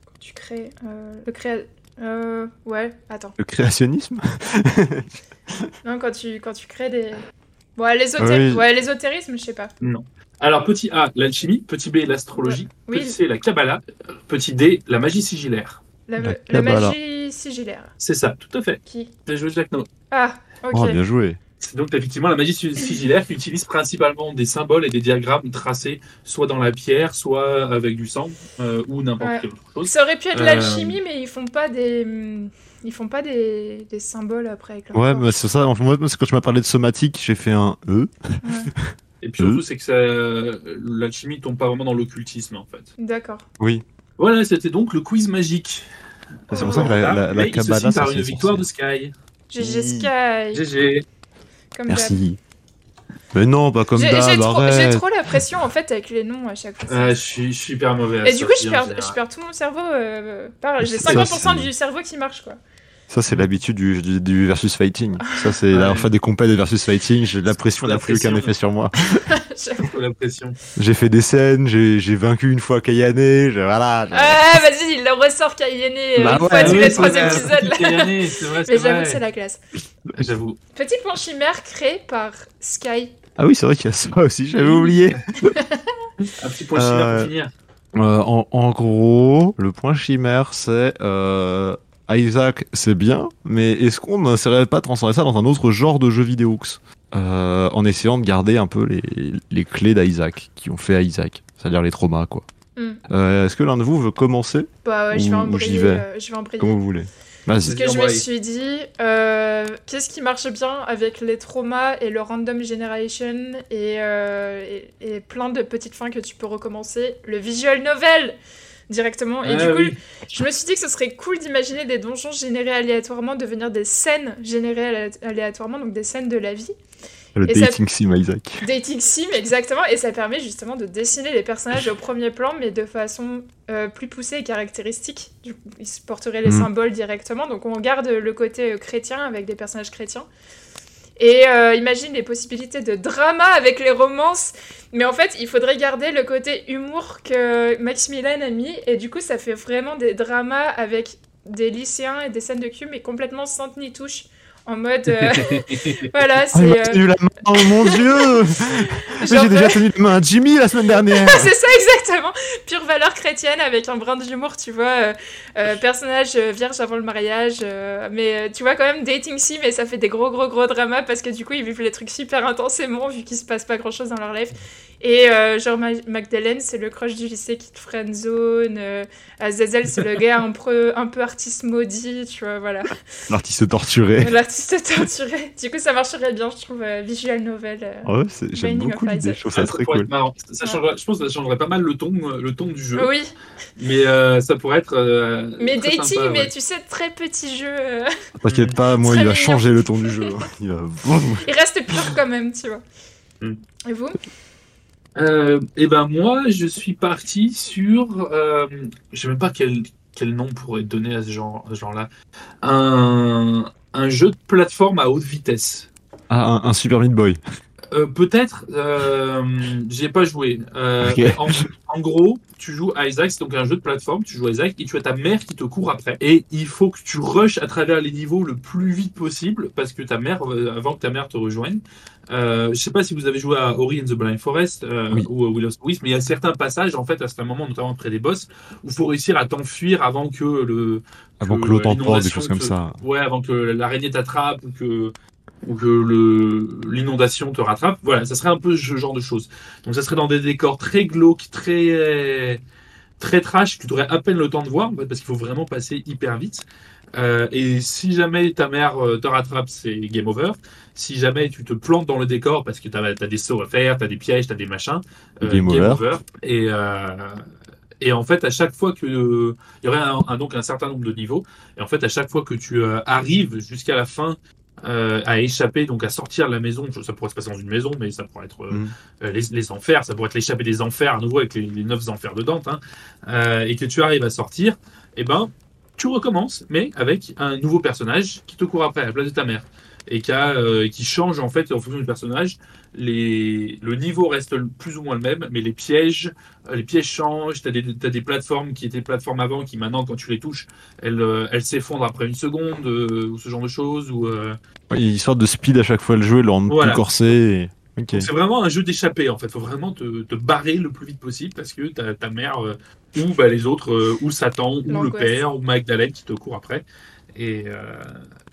A: Quand tu crées. euh, le créa. Euh, ouais, attends.
C: Le créationnisme?
A: Non, quand tu, quand tu crées des. Ouais, l'ésotérisme,
C: Oui.
A: ouais, l'ésotérisme, je sais pas.
D: Alors, petit A, l'alchimie, petit B, l'astrologie,
A: Oui.
D: petit C, la Kabbalah, petit D, la magie sigillaire.
A: La,
C: La
A: la
C: Kabbalah.
A: magie sigillaire.
D: C'est ça, tout à fait.
A: Qui?
D: Bien joué, Jack No.
A: Ah, ok.
C: Oh, bien joué.
D: C'est donc effectivement la magie si- sigillaire qui utilise principalement des symboles et des diagrammes tracés soit dans la pierre, soit avec du sang euh, ou n'importe
A: Ouais.
D: quelle autre chose.
A: Ça aurait pu être
D: Euh,
A: l'alchimie, mais ils font pas des. Ils font pas des, des symboles après avec leur
C: Ouais,
A: corps.
C: mais c'est ça. Moi, quand tu m'as parlé de somatique, j'ai fait un E.
D: Et puis surtout, c'est que ça- l'alchimie tombe pas vraiment dans l'occultisme en fait.
A: D'accord.
C: Oui.
D: Voilà, c'était donc le quiz magique.
C: C'est pour ça que la, la, la
D: se
C: Kabbalah,
D: par une victoire de. Sky.
A: GG Sky.
D: GG.
A: Comme.
C: Merci. Mais non, pas comme
A: j'ai
C: d'hab,
A: trop, j'ai trop la pression en fait avec les noms à chaque fois.
D: Ah, je, suis, je suis hyper mauvais à
A: Et
D: ça,
A: du coup, je perds, je perds tout mon cerveau. euh, J'ai
C: Ça,
A: 50%
C: c'est-
A: du cerveau qui marche quoi.
C: Ça, c'est l'habitude du, du, du versus fighting. Ça, c'est
D: Ouais.
C: d'avoir fait des compètes de versus fighting. J'ai la pression
D: La
C: n'a plus aucun effet sur moi.
A: J'avoue.
D: Faut la pression.
C: J'ai fait des scènes, j'ai j'ai vaincu une fois Kayane. Voilà.
A: Ah, vas-y, il le ressort Kayane euh,
C: Bah
A: une
C: ouais,
A: fois tous
C: oui,
A: les
C: c'est
A: trois épisodes.
D: Kayane, vrai,
A: Mais j'avoue c'est la classe.
D: J'avoue.
A: Petit plan chimère créé par Sky.
C: Ah oui, c'est vrai qu'il y a ça aussi, j'avais oublié.
D: Un petit point chimère
C: Euh,
D: pour finir.
C: Euh, en, en gros, le point chimère, c'est euh, Isaac, c'est bien, mais est-ce qu'on n'essaierait pas de transformer ça dans un autre genre de jeu vidéo euh, en essayant de garder un peu les, les clés d'Isaac qui ont fait Isaac, c'est-à-dire les traumas, quoi.
A: Hmm.
C: Euh, est-ce que l'un de vous veut commencer?
A: Bah ouais, je vais
C: Ou-
A: briller.
C: vais?
A: euh, je vais en briller.
C: comme vous voulez Vas-y.
A: Parce que je me suis dit, euh, qu'est-ce qui marche bien avec les traumas et le random generation et, euh, et, et plein de petites fins que tu peux recommencer? Le visual novel directement. Et
D: Ah
A: du coup,
D: oui.
A: je me suis dit que ce serait cool d'imaginer des donjons générés aléatoirement devenir des scènes générées alé- aléatoirement, donc des scènes de la vie.
C: Le
A: Et ça-
C: dating sim Isaac.
A: Dating sim, exactement, et ça permet justement de dessiner les personnages au premier plan, mais de façon euh, plus poussée et caractéristique. Ils porteraient les
C: Mhm.
A: symboles directement, donc on garde le côté euh, chrétien avec des personnages chrétiens. Et euh, imagine les possibilités de drama avec les romances, mais en fait, il faudrait garder le côté humour que Maximilian a mis, et du coup, ça fait vraiment des dramas avec des lycéens et des scènes de cul, mais complètement sans ni touche. En mode. euh, voilà,
C: Oh, il m'a
A: c'est. euh,
C: tenu la main, oh mon dieu Mais J'ai déjà tenu la main à Jimmy la semaine dernière
A: c'est ça exactement Pure valeur chrétienne avec un brin d'humour, tu vois. euh, personnage vierge avant le mariage. euh, mais tu vois quand même dating sim et ça fait des gros gros gros dramas parce que du coup ils vivent les trucs super intensément vu qu'il se passe pas grand chose dans leur life. Et euh, genre Ma- Magdalene c'est le crush du lycée qui te friendzone. Euh, Azazel c'est le gars un peu, un peu artiste maudit, tu vois, voilà.
C: L'artiste torturé.
A: L'artiste torturé. Du coup ça marcherait bien je trouve, euh, visual novel. euh.
C: Ouais, c'est- j'aime beaucoup l'idée, je trouve
D: Ah,
C: ça
D: ça
C: très cool.
D: Ça changerait- je pense que ça changerait pas mal le ton, euh, le ton du jeu.
A: Oui,
D: Mais euh, ça pourrait être. euh,
A: mais
D: très
A: dating,
D: sympa,
A: mais
D: ouais.
A: tu sais, très petit jeu. euh,
C: T'inquiète pas, moi il va changer le ton du jeu. Il va...
A: Il reste pur quand même, tu vois.
D: Hmm.
A: Et vous?
D: Euh, et ben moi, je suis parti sur. Euh, je sais même pas quel, quel nom pourrait donner à ce genre, ce genre-là. Un, un jeu de plateforme à haute vitesse.
C: Ah, un Super Meat Boy.
D: Euh, Peut-être, euh, j'y ai pas joué. Euh, en, en gros, tu joues à Isaac, c'est donc un jeu de plateforme, tu joues à Isaac et tu as ta mère qui te court après. Et il faut que tu rushes à travers les niveaux le plus vite possible parce que ta mère, euh, avant que ta mère te rejoigne, euh, je sais pas si vous avez joué à Ori and the Blind Forest euh,
C: Oui.
D: ou à Will of the Wisps, mais il y a certains passages, en fait, à certains moments, notamment près des boss, où il faut réussir à t'enfuir avant que le.
C: Avant que
D: euh,
C: l'autre emporte, des choses comme ça.
D: Ouais, avant que l'araignée t'attrape ou que ou que l'inondation te rattrape. Voilà, ça serait un peu ce genre de choses. Donc ça serait dans des décors très glauques, très très trash, que tu aurais à peine le temps de voir en fait, parce qu'il faut vraiment passer hyper vite. Euh, et si jamais ta mère euh, te rattrape, c'est game over. Si jamais tu te plantes dans le décor parce que tu as, des sauts à faire, tu as des pièges, tu as des machins, euh,
C: Game over.
D: Et, euh, et en fait, à chaque fois que. Il y aurait un, un- donc un certain nombre de niveaux. Et en fait, à chaque fois que tu arrives jusqu'à la fin euh, à échapper, donc à sortir de la maison, ça pourrait se passer dans une maison, mais ça pourrait être euh,
C: Mhm.
D: euh, les, les enfers, ça pourrait être l'échappée des enfers à nouveau avec les, les neuf enfers de Dante, hein, euh, et que tu arrives à sortir, et ben tu recommences, mais avec un nouveau personnage qui te court après à la place de ta mère. Et qui, a, qui change en fait en fonction du personnage. Les... Le niveau reste plus ou moins le même, mais les pièges, euh, les pièges changent. Tu as, des des plateformes qui étaient plateformes avant, qui maintenant, quand tu les touches, elles euh, elles s'effondrent après une seconde, euh, ou ce genre de choses. Ou, euh,
C: Ouais, histoire de speed à chaque fois le jeu, le rendre
D: Voilà.
C: plus corsé. et-
D: C'est vraiment un jeu d'échappée en fait. Faut vraiment te, te barrer le plus vite possible parce que ta, ta mère euh, ou bah, les autres, euh, ou Satan, ou le père, ou Magdalene qui te court après. Et euh,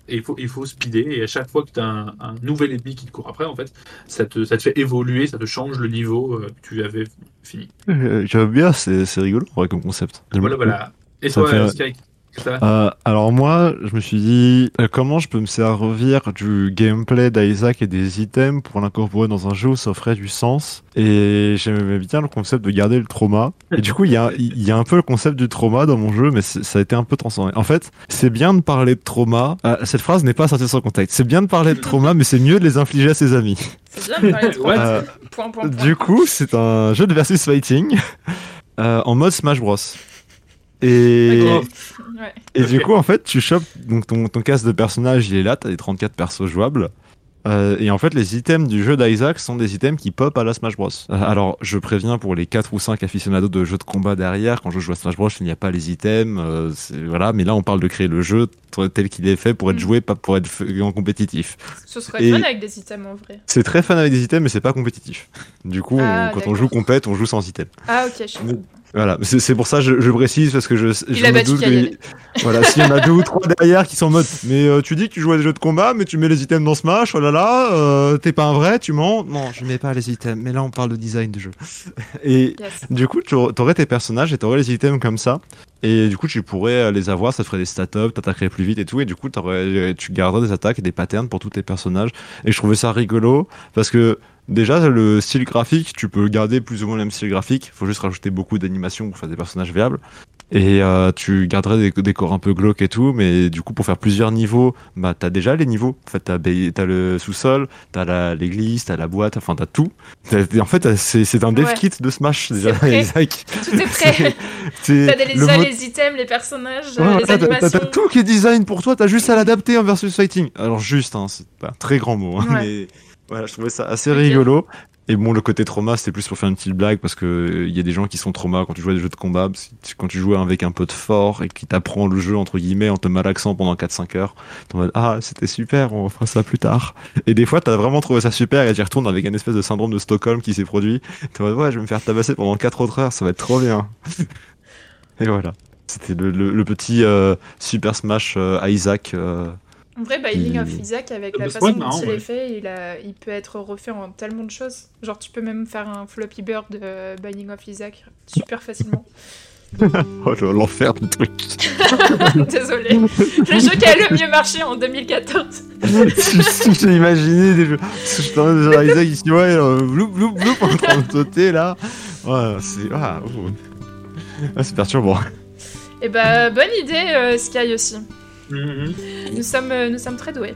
D: et il faut, il faut speeder. Et à chaque fois que tu as un, un nouvel ennemi qui te court après, en fait, ça te, ça te fait évoluer, ça te change le niveau euh, que tu avais fini.
C: Euh, J'aime bien, c'est rigolo ouais, comme concept.
D: Voilà, voilà. Et
C: Ça
D: toi,
C: fait- Euh, alors moi, je me suis dit euh, comment je peux me servir du gameplay d'Isaac et des items pour l'incorporer dans un jeu où ça offrait du sens. Et j'aimais bien le concept de garder le trauma. Et du coup, il y a, il y a un peu le concept du trauma dans mon jeu, mais ça a été un peu transformé. En fait, c'est bien de parler de trauma. Euh, cette phrase n'est pas sortie sans contexte. C'est bien de parler de trauma, mais c'est mieux de les infliger à ses amis.
A: C'est bien de parler de
C: Euh,
A: Point, point, point.
C: Du coup, c'est un jeu de versus fighting euh, en mode Smash Bros. Et, et du coup, en fait, tu chopes donc ton, ton casque de personnage, il est là, t'as les 34 persos jouables. Euh, et en fait, les items du jeu d'Isaac sont des items qui pop à la Smash Bros. Euh, alors, je préviens pour les 4 ou 5 aficionados de jeux de combat derrière, quand je joue à Smash Bros, il n'y a pas les items, euh, voilà. Mais là, on parle de créer le jeu tel qu'il est fait pour être
A: Mm.
C: joué, pas pour être en compétitif.
A: Ce serait
C: Et-
A: fun avec des items en vrai.
C: C'est très fun avec des items, mais c'est pas compétitif. Du coup,
A: Ah,
C: on- quand on joue compète, on joue sans items.
A: Ah ok, je comprends.
C: Voilà, c'est pour ça que je, je précise parce que je, me doute que voilà, s'il y en a deux ou trois derrière qui sont en mode mais euh, tu dis que tu joues à des jeux de combat mais tu mets les items dans Smash, oh là là, euh, t'es pas un vrai, tu mens. Non, je mets pas les items, mais là on parle de design du jeu. Et
A: Yes.
C: du coup, tu aurais- tes personnages et t'aurais les items comme ça. Et du coup, tu pourrais euh, les avoir, ça te ferait des stat-up, t'attaquerais plus vite et tout. Et du coup, tu garderais des attaques et des patterns pour tous tes personnages. Et je trouvais ça rigolo parce que déjà, le style graphique, tu peux garder plus ou moins le même style graphique. Faut juste rajouter beaucoup d'animations pour faire des personnages viables. Et euh, tu garderais des décors un peu glauques et tout, mais du coup, pour faire plusieurs niveaux, bah t'as déjà les niveaux. En fait, t'as le sous-sol, t'as l'église, t'as la boîte, enfin t'as tout. En fait, c'est un dev
A: Ouais.
C: kit de Smash déjà. Isaac.
A: Tout est prêt. T'as
C: le
A: déjà les items, les personnages,
C: Ouais,
A: les animations.
C: T'as tout qui est design pour toi, t'as juste à l'adapter en versus fighting. Alors juste, hein, c'est pas un très grand mot, hein,
A: Ouais.
C: mais voilà, je trouvais ça assez rigolo. Et bon, le côté trauma, c'était plus pour faire une petite blague parce que il y a des gens qui sont traumas quand tu joues à des jeux de combat. parce que Quand tu joues avec un pote fort et qui t'apprend le jeu entre guillemets en te malaxant pendant 4-5 heures, t'es en mode ah c'était super, on fera ça plus tard. Et des fois, t'as vraiment trouvé ça super et tu y retournes avec un espèce de syndrome de Stockholm qui s'est produit. T'es en mode ouais, je vais me faire tabasser pendant 4 autres heures, ça va être trop bien. et voilà. C'était le, le- le petit euh, Super Smash euh, Isaac. euh,
A: En vrai, Binding
C: Il-
A: of Isaac, avec la
B: Bah,
A: façon dont
B: marrant,
A: il
B: ouais.
A: est fait, il, a, il peut être refait en tellement de choses. Genre, tu peux même faire un floppy bird de Binding of Isaac super facilement.
C: Oh le- l'enfer du truc.
A: Désolé. Le jeu qui a le mieux marché en 2014.
C: si si j'ai imaginé des jeux. Je suis en train de dire à Isaac ici, ouais, euh, bloup bloup bloup en train de sauter là. Ouais, c'est. Ah, ouh. Ah, c'est perturbant.
A: Et bah, bonne idée, euh, Sky aussi.
B: Mhm.
A: Nous sommes, euh, nous sommes très doués.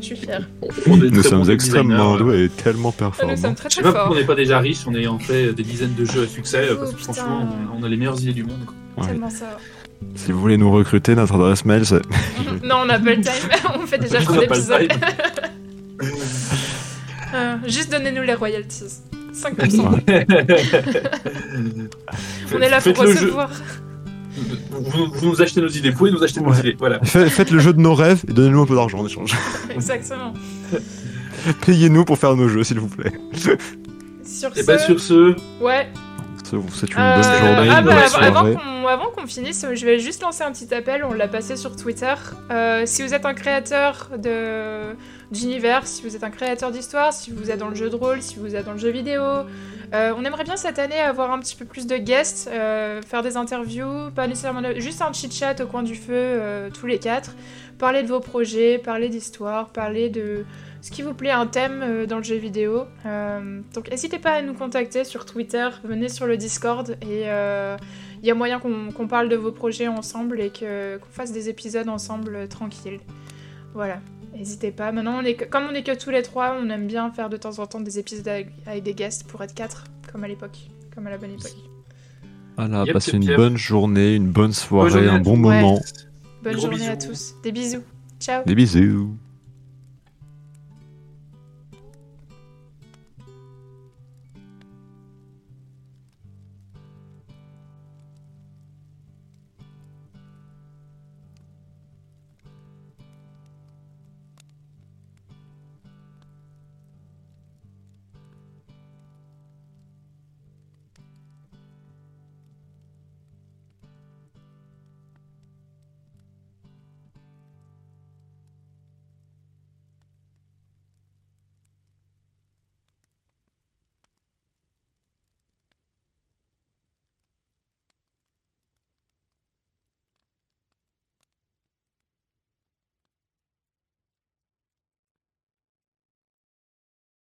A: Je suis fière.
B: On est
C: Nous sommes
B: bons
C: extrêmement
B: designers.
C: doués et tellement
A: Nous
C: performants.
A: sommes très
B: Je sais pas pourquoi on n'est pas déjà riche en ayant fait des dizaines de jeux à succès,
A: Oh,
B: parce que
A: putain.
B: franchement, on a les meilleures idées du monde. quoi.
C: Ouais.
A: Tellement ça.
C: Si vous voulez nous recruter, notre adresse mail c'est.
A: non, on n'a pas le time. on fait déjà
B: On
A: trop d'épisodes. Euh, juste donnez-nous les royalties. 5%. On est là pour
B: jeu. Vous, vous nous achetez nos idées, vous pouvez nous acheter nos
C: Ouais.
B: idées, voilà.
C: Fait- Faites le jeu de nos rêves et donnez-nous un peu d'argent en échange.
A: Exactement.
C: Payez-nous pour faire nos jeux, s'il vous plaît.
A: Sur
B: Et
A: ce,
B: bah sur ce,
A: ouais.
C: Souhaite une
A: Euh,
C: bonne journée,
A: ah bah,
C: bonne
A: avant- avant
C: soirée.
A: qu'on avant qu'on finisse, je vais juste lancer un petit appel. On l'a passé sur Twitter. Euh, si vous êtes un créateur de d'univers, si vous êtes un créateur d'histoire, si vous êtes dans le jeu de rôle, si vous êtes dans le jeu vidéo, euh, on aimerait bien cette année avoir un petit peu plus de guests, euh, faire des interviews, pas nécessairement juste un chit chat au coin du feu euh, tous les quatre, parler de vos projets, parler d'histoire, parler de ce qui vous plaît, un thème dans le jeu vidéo. Donc n'hésitez pas à nous contacter sur Twitter, venez sur le Discord et il y a moyen qu'on parle de vos projets ensemble et qu'on fasse des épisodes ensemble tranquilles. Voilà, n'hésitez pas. Maintenant, on est que- comme on est que tous les trois, on aime bien faire de temps en temps des épisodes avec, avec des guests pour être quatre, comme à l'époque, comme à la bonne époque.
C: Voilà,
B: Yep,
C: passez
B: yep,
C: une
B: yep.
C: bonne journée, une bonne soirée, un bon.
A: Ouais.
C: moment.
A: Bonne
B: Gros
A: journée à tous. Des bisous. Ciao.
C: Des bisous.